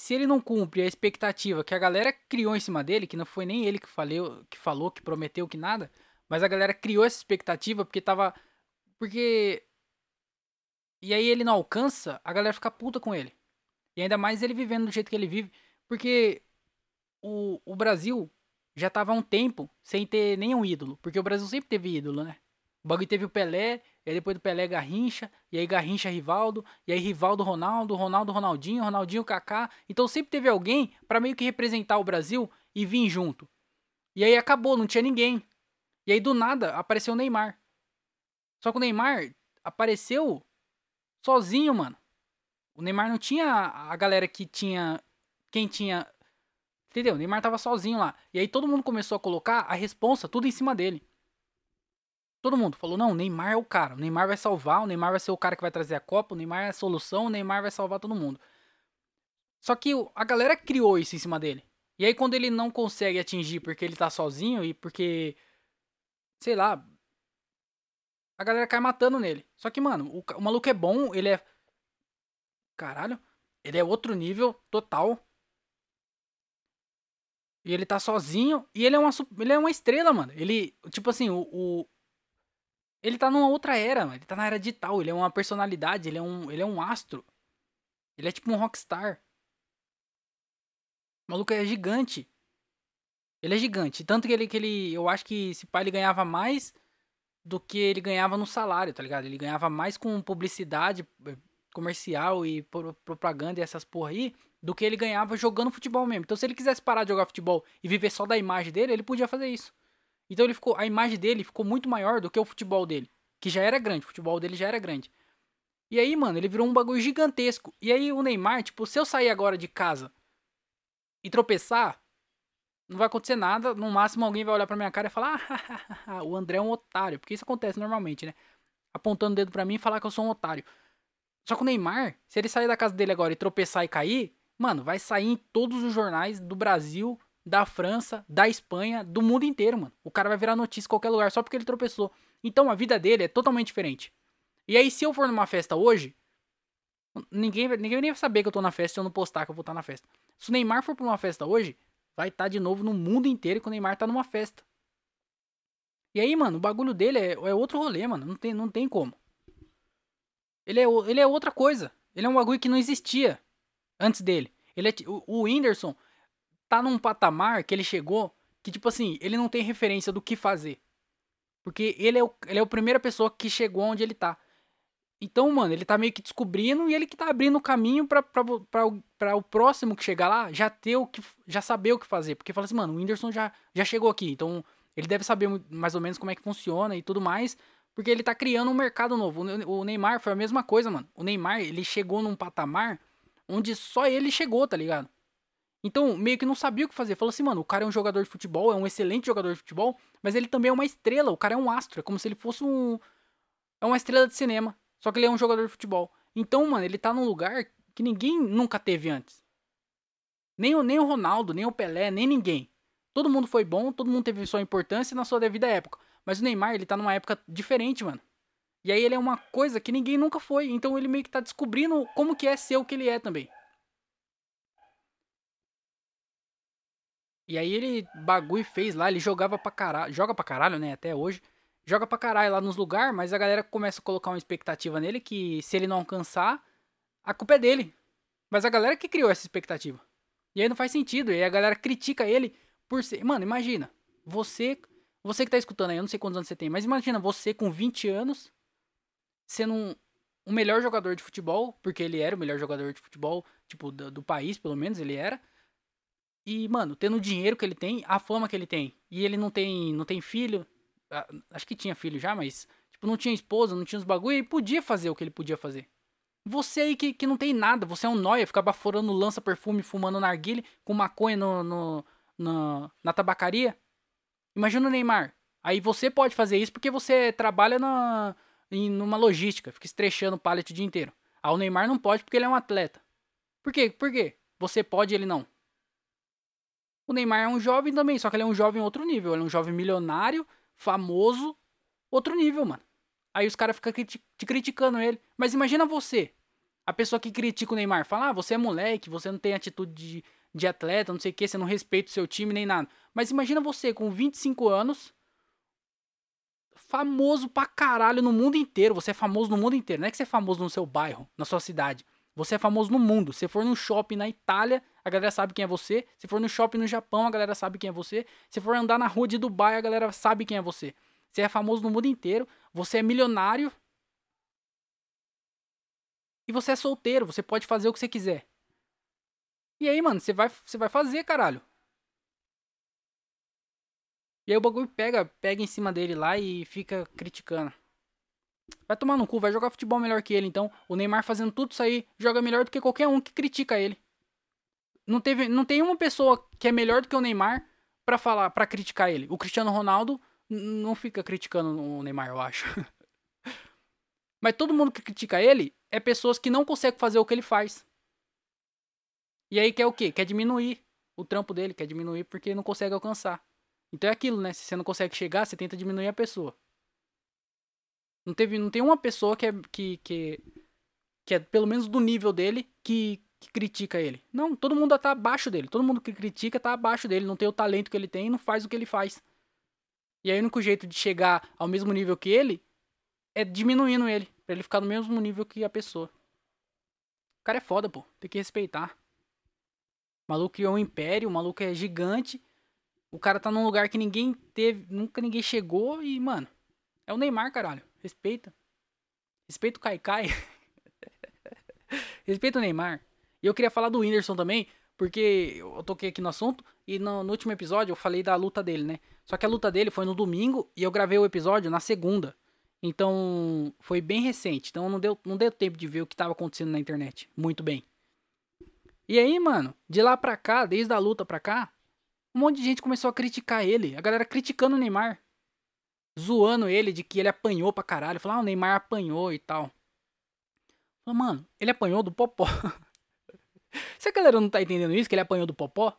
se ele não cumpre a expectativa que a galera criou em cima dele, que não foi nem ele que, falou, que falou, que prometeu, que nada. Mas a galera criou essa expectativa porque tava. Porque e aí ele não alcança, a galera fica puta com ele. E ainda mais ele vivendo do jeito que ele vive. Porque o, o Brasil já tava há um tempo sem ter nenhum ídolo. Porque o Brasil sempre teve ídolo, né? O bagulho teve o Pelé, e aí depois do Pelé Garrincha, e aí Garrincha Rivaldo, e aí Rivaldo Ronaldo, Ronaldo Ronaldinho, Ronaldinho Kaká. Então sempre teve alguém para meio que representar o Brasil e vir junto. E aí acabou, não tinha ninguém. E aí do nada apareceu o Neymar. Só que o Neymar apareceu sozinho, mano. O Neymar não tinha a galera que tinha. Quem tinha. Entendeu? O Neymar tava sozinho lá. E aí todo mundo começou a colocar a responsa tudo em cima dele. Todo mundo falou: não, o Neymar é o cara. O Neymar vai salvar. O Neymar vai ser o cara que vai trazer a Copa. O Neymar é a solução. O Neymar vai salvar todo mundo. Só que a galera criou isso em cima dele. E aí quando ele não consegue atingir porque ele tá sozinho e porque. Sei lá, a galera cai matando nele. Só que, mano, o, o maluco é bom, ele é. Caralho. Ele é outro nível total. E ele tá sozinho. E ele é uma, ele é uma estrela, mano. Ele, tipo assim, o, o. Ele tá numa outra era, mano. Ele tá na era digital. Ele é uma personalidade. Ele é um, ele é um astro. Ele é tipo um rockstar. O maluco é gigante. Ele é gigante. Tanto que ele, que ele. Eu acho que esse pai ele ganhava mais do que ele ganhava no salário, tá ligado? Ele ganhava mais com publicidade eh, comercial e propaganda e essas porra aí do que ele ganhava jogando futebol mesmo. Então, se ele quisesse parar de jogar futebol e viver só da imagem dele, ele podia fazer isso. Então, ele ficou, a imagem dele ficou muito maior do que o futebol dele, que já era grande, o futebol dele já era grande. E aí, mano, ele virou um bagulho gigantesco. E aí, o Neymar, tipo, se eu sair agora de casa e tropeçar, não vai acontecer nada. No máximo, alguém vai olhar pra minha cara e falar: ah, o André é um otário. Porque isso acontece normalmente, né? Apontando o dedo pra mim e falar que eu sou um otário. Só que o Neymar, se ele sair da casa dele agora e tropeçar e cair, mano, vai sair em todos os jornais do Brasil, da França, da Espanha, do mundo inteiro, mano. O cara vai virar notícia em qualquer lugar só porque ele tropeçou. Então a vida dele é totalmente diferente. E aí, se eu for numa festa hoje, ninguém, ninguém vai nem saber que eu tô na festa se eu não postar que eu vou estar na festa. Se o Neymar for pra uma festa hoje, vai estar tá de novo no mundo inteiro que o Neymar tá numa festa. E aí, mano, o bagulho dele é, é outro rolê, mano. Não tem, não tem como. Ele é, ele é outra coisa. Ele é um bagulho que não existia antes dele. Ele é, o, o Whindersson tá num patamar que ele chegou que, tipo assim, ele não tem referência do que fazer. Porque ele é, o, ele é a primeira pessoa que chegou onde ele tá. Então, mano, ele tá meio que descobrindo e ele que tá abrindo o caminho pra, o próximo que chegar lá já ter o que. já saber o que fazer. Porque fala assim, mano, o Whindersson já, já chegou aqui. Então, ele deve saber mais ou menos como é que funciona e tudo mais. Porque ele tá criando um mercado novo. O Neymar foi a mesma coisa, mano. O Neymar, ele chegou num patamar onde só ele chegou, tá ligado? Então, meio que não sabia o que fazer. Falou assim, mano, o cara é um jogador de futebol, é um excelente jogador de futebol, mas ele também é uma estrela, o cara é um astro, é como se ele fosse um. É uma estrela de cinema. Só que ele é um jogador de futebol. Então, mano, ele tá num lugar que ninguém nunca teve antes. Nem o, nem o Ronaldo, nem o Pelé, nem ninguém. Todo mundo foi bom, todo mundo teve sua importância na sua devida época. Mas o Neymar, ele tá numa época diferente, mano. E aí ele é uma coisa que ninguém nunca foi. Então ele meio que tá descobrindo como que é ser o que ele é também. E aí ele bagulho fez lá, ele jogava pra caralho, joga pra caralho, né, até hoje. Joga pra caralho lá nos lugares, mas a galera começa a colocar uma expectativa nele que se ele não alcançar, a culpa é dele. Mas a galera que criou essa expectativa. E aí não faz sentido, e aí a galera critica ele por ser, mano, imagina, você, você que tá escutando aí, eu não sei quantos anos você tem, mas imagina você com 20 anos sendo um, o melhor jogador de futebol, porque ele era o melhor jogador de futebol, tipo, do, do país, pelo menos ele era. E, mano, tendo o dinheiro que ele tem, a fama que ele tem, e ele não tem, não tem filho, acho que tinha filho já, mas, tipo, não tinha esposa, não tinha os bagulho, e podia fazer o que ele podia fazer. Você aí que, que não tem nada, você é um nóia, fica baforando lança-perfume, fumando narguile, com maconha no, no, no, na tabacaria. Imagina o Neymar. Aí você pode fazer isso porque você trabalha na, em numa logística, fica estrechando pallet o dia inteiro. Ah, o Neymar não pode porque ele é um atleta. Por quê? Por quê? Você pode ele não. O Neymar é um jovem também, só que ele é um jovem outro nível. Ele é um jovem milionário, famoso, outro nível, mano. Aí os caras ficam te criticando ele. Mas imagina você, a pessoa que critica o Neymar, fala: ah, você é moleque, você não tem atitude de, de atleta, não sei o que, você não respeita o seu time nem nada. Mas imagina você com 25 anos, famoso pra caralho no mundo inteiro. Você é famoso no mundo inteiro. Não é que você é famoso no seu bairro, na sua cidade. Você é famoso no mundo. Se for num shopping na Itália, a galera sabe quem é você. Se for no shopping no Japão, a galera sabe quem é você. Se for andar na rua de Dubai, a galera sabe quem é você. Você é famoso no mundo inteiro. Você é milionário. E você é solteiro. Você pode fazer o que você quiser. E aí, mano, você vai, você vai fazer, caralho. E aí o bagulho pega, pega em cima dele lá e fica criticando. Vai tomar no cu, vai jogar futebol melhor que ele. Então, o Neymar fazendo tudo isso aí, joga melhor do que qualquer um que critica ele. Não, teve, não tem uma pessoa que é melhor do que o Neymar para falar, para criticar ele. O Cristiano Ronaldo não fica criticando o Neymar, eu acho. Mas todo mundo que critica ele é pessoas que não conseguem fazer o que ele faz. E aí quer o quê? Quer diminuir o trampo dele, quer diminuir porque não consegue alcançar. Então é aquilo, né? Se você não consegue chegar, você tenta diminuir a pessoa. Não, teve, não tem uma pessoa que é, que, que, que é pelo menos do nível dele que, que critica ele. Não, todo mundo tá abaixo dele. Todo mundo que critica tá abaixo dele. Não tem o talento que ele tem e não faz o que ele faz. E aí o único jeito de chegar ao mesmo nível que ele é diminuindo ele. Pra ele ficar no mesmo nível que a pessoa. O cara é foda, pô. Tem que respeitar. O maluco é um império, o maluco é gigante. O cara tá num lugar que ninguém teve, nunca ninguém chegou e, mano, é o Neymar, caralho. Respeita. Respeita o Kaikai. Respeita o Neymar. E eu queria falar do Whindersson também, porque eu toquei aqui no assunto e no, no, último episódio eu falei da luta dele, né? Só que a luta dele foi no domingo e eu gravei o episódio na segunda. Então foi bem recente. Então não deu, não deu tempo de ver o que tava acontecendo na internet. Muito bem. E aí, mano, de lá pra cá, desde a luta pra cá, um monte de gente começou a criticar ele. A galera criticando o Neymar. Zoando ele de que ele apanhou pra caralho. Falando, ah, o Neymar apanhou e tal. Falei, mano, ele apanhou do Popó. Se a galera não tá entendendo isso, que ele apanhou do Popó.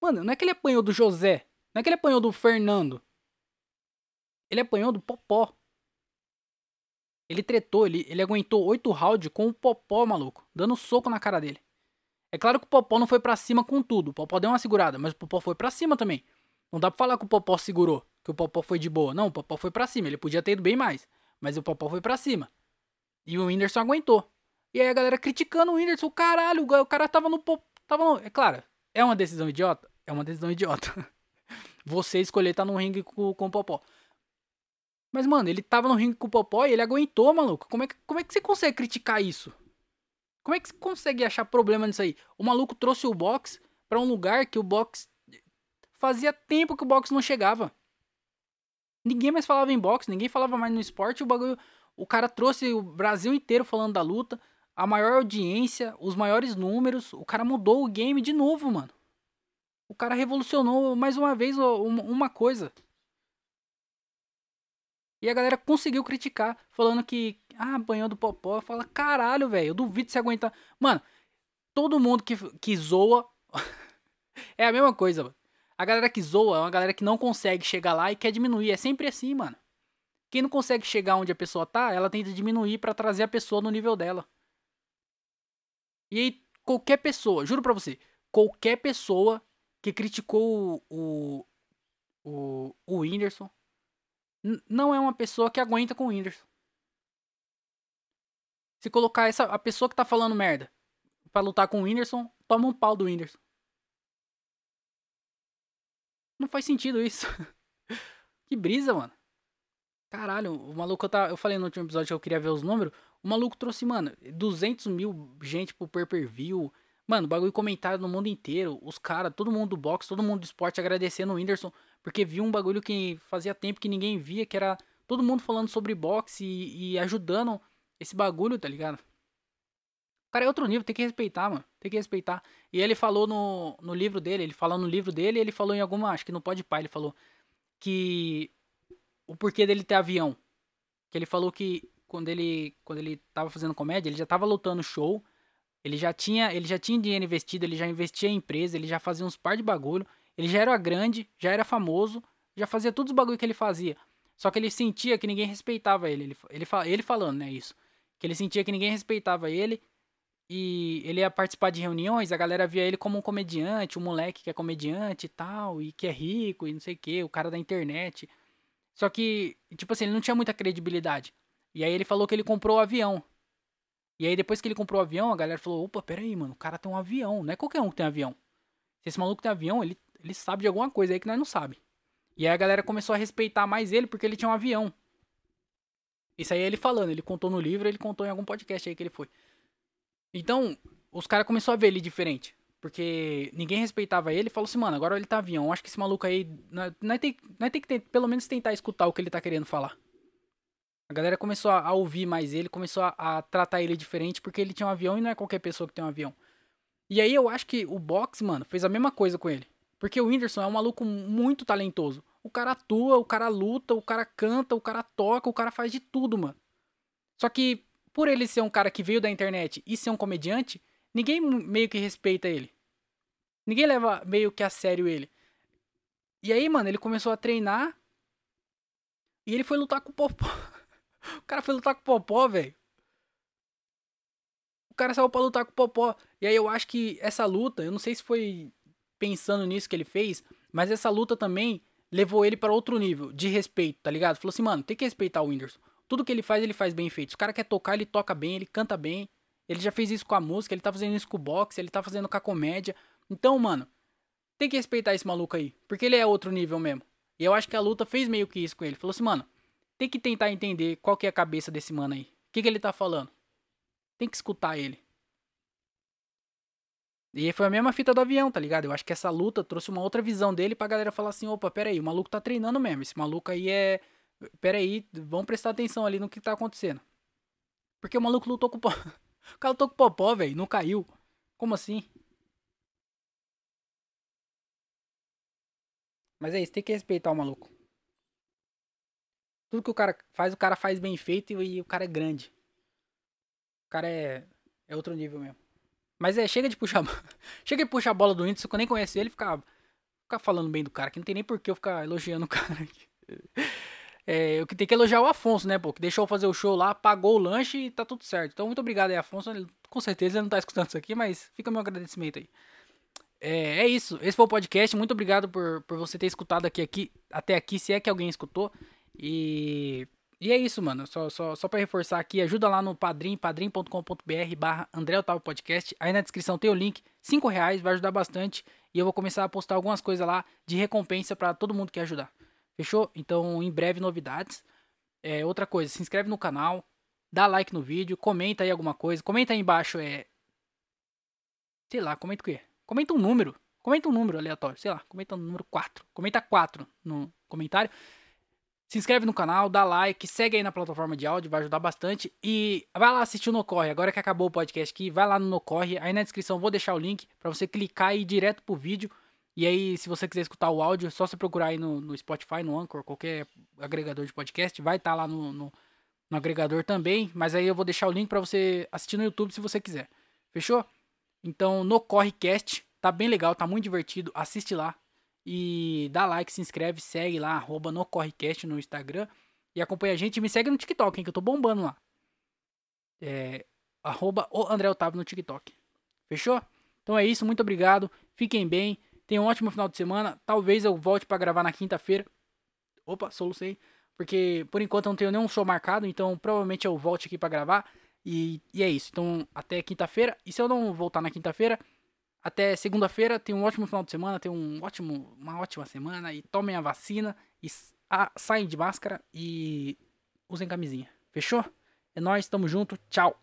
Mano, não é que ele apanhou do José. Não é que ele apanhou do Fernando. Ele apanhou do Popó. Ele tretou, ele, ele aguentou oito rounds com o Popó, maluco. Dando soco na cara dele. É claro que o Popó não foi para cima com tudo. O Popó deu uma segurada, mas o Popó foi para cima também. Não dá pra falar que o Popó segurou, que o Popó foi de boa. Não, o Popó foi para cima. Ele podia ter ido bem mais, mas o Popó foi para cima. E o Whindersson aguentou. E aí a galera criticando o Whindersson, caralho, o cara tava no. Tava no... É claro, é uma decisão idiota? É uma decisão idiota. Você escolher estar tá no ringue com, com o Popó. Mas, mano, ele tava no ringue com o Popó e ele aguentou, maluco. Como é, que, como é que você consegue criticar isso? Como é que você consegue achar problema nisso aí? O maluco trouxe o box para um lugar que o box. Fazia tempo que o box não chegava. Ninguém mais falava em boxe, ninguém falava mais no esporte. O bagulho. O cara trouxe o Brasil inteiro falando da luta, a maior audiência, os maiores números. O cara mudou o game de novo, mano. O cara revolucionou mais uma vez uma coisa. E a galera conseguiu criticar, falando que, ah, banhou do Popó. Fala, caralho, velho, eu duvido se aguentar. Mano, todo mundo que, que zoa é a mesma coisa, mano. A galera que zoa é uma galera que não consegue chegar lá e quer diminuir. É sempre assim, mano. Quem não consegue chegar onde a pessoa tá, ela tenta diminuir para trazer a pessoa no nível dela. E aí, qualquer pessoa, juro pra você, qualquer pessoa que criticou o, o, o Whindersson não é uma pessoa que aguenta com o Whindersson. Se colocar essa, a pessoa que tá falando merda para lutar com o Whindersson, toma um pau do Whindersson. Não faz sentido isso. que brisa, mano. Caralho, o maluco, eu, eu falei no último episódio que eu queria ver os números. O maluco trouxe, mano, 200 mil gente pro pay per view. Mano, bagulho comentado no mundo inteiro. Os caras, todo mundo do boxe, todo mundo do esporte agradecendo o Whindersson. Porque viu um bagulho que fazia tempo que ninguém via, que era todo mundo falando sobre boxe e, e ajudando esse bagulho, tá ligado? Cara é outro nível, tem que respeitar, mano. Tem que respeitar. E ele falou no, no livro dele, ele falou no livro dele, ele falou em alguma, acho que no Pode Pai, ele falou que o porquê dele ter avião. Que ele falou que quando ele quando ele tava fazendo comédia, ele já tava lutando show, ele já tinha, ele já tinha dinheiro investido, ele já investia em empresa, ele já fazia uns par de bagulho. Ele já era grande, já era famoso, já fazia todos os bagulho que ele fazia. Só que ele sentia que ninguém respeitava ele. Ele, ele, ele falando, né, isso. Que ele sentia que ninguém respeitava ele. E ele ia participar de reuniões, a galera via ele como um comediante, um moleque que é comediante e tal, e que é rico e não sei o que, o cara da internet. Só que, tipo assim, ele não tinha muita credibilidade. E aí ele falou que ele comprou o avião. E aí depois que ele comprou o avião, a galera falou, opa, peraí, mano, o cara tem um avião. Não é qualquer um que tem avião. Se esse maluco tem avião, ele ele sabe de alguma coisa aí que nós não sabe. E aí a galera começou a respeitar mais ele porque ele tinha um avião. Isso aí é ele falando, ele contou no livro, ele contou em algum podcast aí que ele foi. Então, os caras começaram a ver ele diferente. Porque ninguém respeitava ele e falou assim, mano, agora ele tá avião. Acho que esse maluco aí. Nós, tem, que pelo menos tentar escutar o que ele tá querendo falar. A galera começou a, a ouvir mais ele, começou a, a, tratar ele diferente porque ele tinha um avião e não é qualquer pessoa que tem um avião. E aí eu acho que o box, mano, fez a mesma coisa com ele. Porque o Whindersson é um maluco muito talentoso. O cara atua, o cara luta, o cara canta, o cara toca, o cara faz de tudo, mano. Só que por ele ser um cara que veio da internet e ser um comediante, ninguém meio que respeita ele. Ninguém leva meio que a sério ele. E aí, mano, ele começou a treinar e ele foi lutar com o Popó. o cara foi lutar com o Popó, velho. O cara saiu pra lutar com o Popó. E aí eu acho que essa luta, eu não sei se foi pensando nisso que ele fez, mas essa luta também levou ele para outro nível de respeito, tá ligado? Falou assim, mano, tem que respeitar o Whindersson. Tudo que ele faz, ele faz bem feito. Se o cara quer tocar, ele toca bem, ele canta bem. Ele já fez isso com a música, ele tá fazendo isso com o boxe, ele tá fazendo com a comédia. Então, mano, tem que respeitar esse maluco aí, porque ele é outro nível mesmo. E eu acho que a luta fez meio que isso com ele. Falou assim, mano, tem que tentar entender qual que é a cabeça desse mano aí. O que, que ele tá falando? Tem que escutar ele. E foi a mesma fita do avião, tá ligado? Eu acho que essa luta trouxe uma outra visão dele pra galera falar assim: opa, peraí, o maluco tá treinando mesmo. Esse maluco aí é. Peraí, vamos prestar atenção ali no que tá acontecendo. Porque o maluco lutou com o. O cara o popó, velho, não caiu. Como assim? Mas é isso, tem que respeitar o maluco. Tudo que o cara faz, o cara faz bem feito e, o cara é grande. O cara é, é outro nível mesmo. Mas é, chega de puxar. chega de puxar a bola do Whindersson, que eu nem conheço ele, ficar, ficar falando bem do cara, que não tem nem por que eu ficar elogiando o cara. É, eu que tenho que elogiar o Afonso, né, pô? Que deixou fazer o show lá, pagou o lanche e tá tudo certo. Então, muito obrigado aí, Afonso. Ele, com certeza ele não tá escutando isso aqui, mas fica meu agradecimento aí. É, é, isso. Esse foi o podcast. Muito obrigado por, por você ter escutado aqui, aqui até aqui, se é que alguém escutou. E E é isso, mano. Só, só, só pra reforçar aqui, ajuda lá no padrim, padrim.com.br barra André Otávio Podcast. Aí na descrição tem o link, 5 reais, vai ajudar bastante. E eu vou começar a postar algumas coisas lá de recompensa para todo mundo que ajudar. Fechou? Então, em breve, novidades. É, outra coisa, se inscreve no canal, dá like no vídeo, comenta aí alguma coisa. Comenta aí embaixo, é... Sei lá, comenta o quê? Comenta um número. Comenta um número aleatório, sei lá, comenta o um número 4. Comenta 4 no comentário. Se inscreve no canal, dá like, segue aí na plataforma de áudio, vai ajudar bastante. E vai lá assistir o Nocorre. Agora que acabou o podcast aqui, vai lá no Nocorre. Aí na descrição vou deixar o link para você clicar e ir direto pro vídeo. E aí, se você quiser escutar o áudio, é só você procurar aí no, no Spotify, no Anchor, qualquer agregador de podcast. Vai estar tá lá no, no, no, agregador também. Mas aí eu vou deixar o link para você assistir no YouTube se você quiser. Fechou? Então, no Correcast, tá bem legal, tá muito divertido. Assiste lá. E dá like, se inscreve, segue lá, arroba no Correcast no Instagram. E acompanha a gente. E me segue no TikTok, hein, que eu tô bombando lá. É, arroba o André Otávio no TikTok. Fechou? Então é isso, muito obrigado. Fiquem bem. Tenham um ótimo final de semana. Talvez eu volte para gravar na quinta-feira. Opa, solucei. Porque por enquanto eu não tenho nenhum show marcado. Então provavelmente eu volte aqui para gravar. E, e é isso. Então até quinta-feira. E se eu não voltar na quinta-feira, até segunda-feira, tenha um ótimo final de semana, tenha um ótimo, uma ótima semana e tomem a vacina e a, saem de máscara e usem camisinha. Fechou? É nóis, tamo junto, tchau.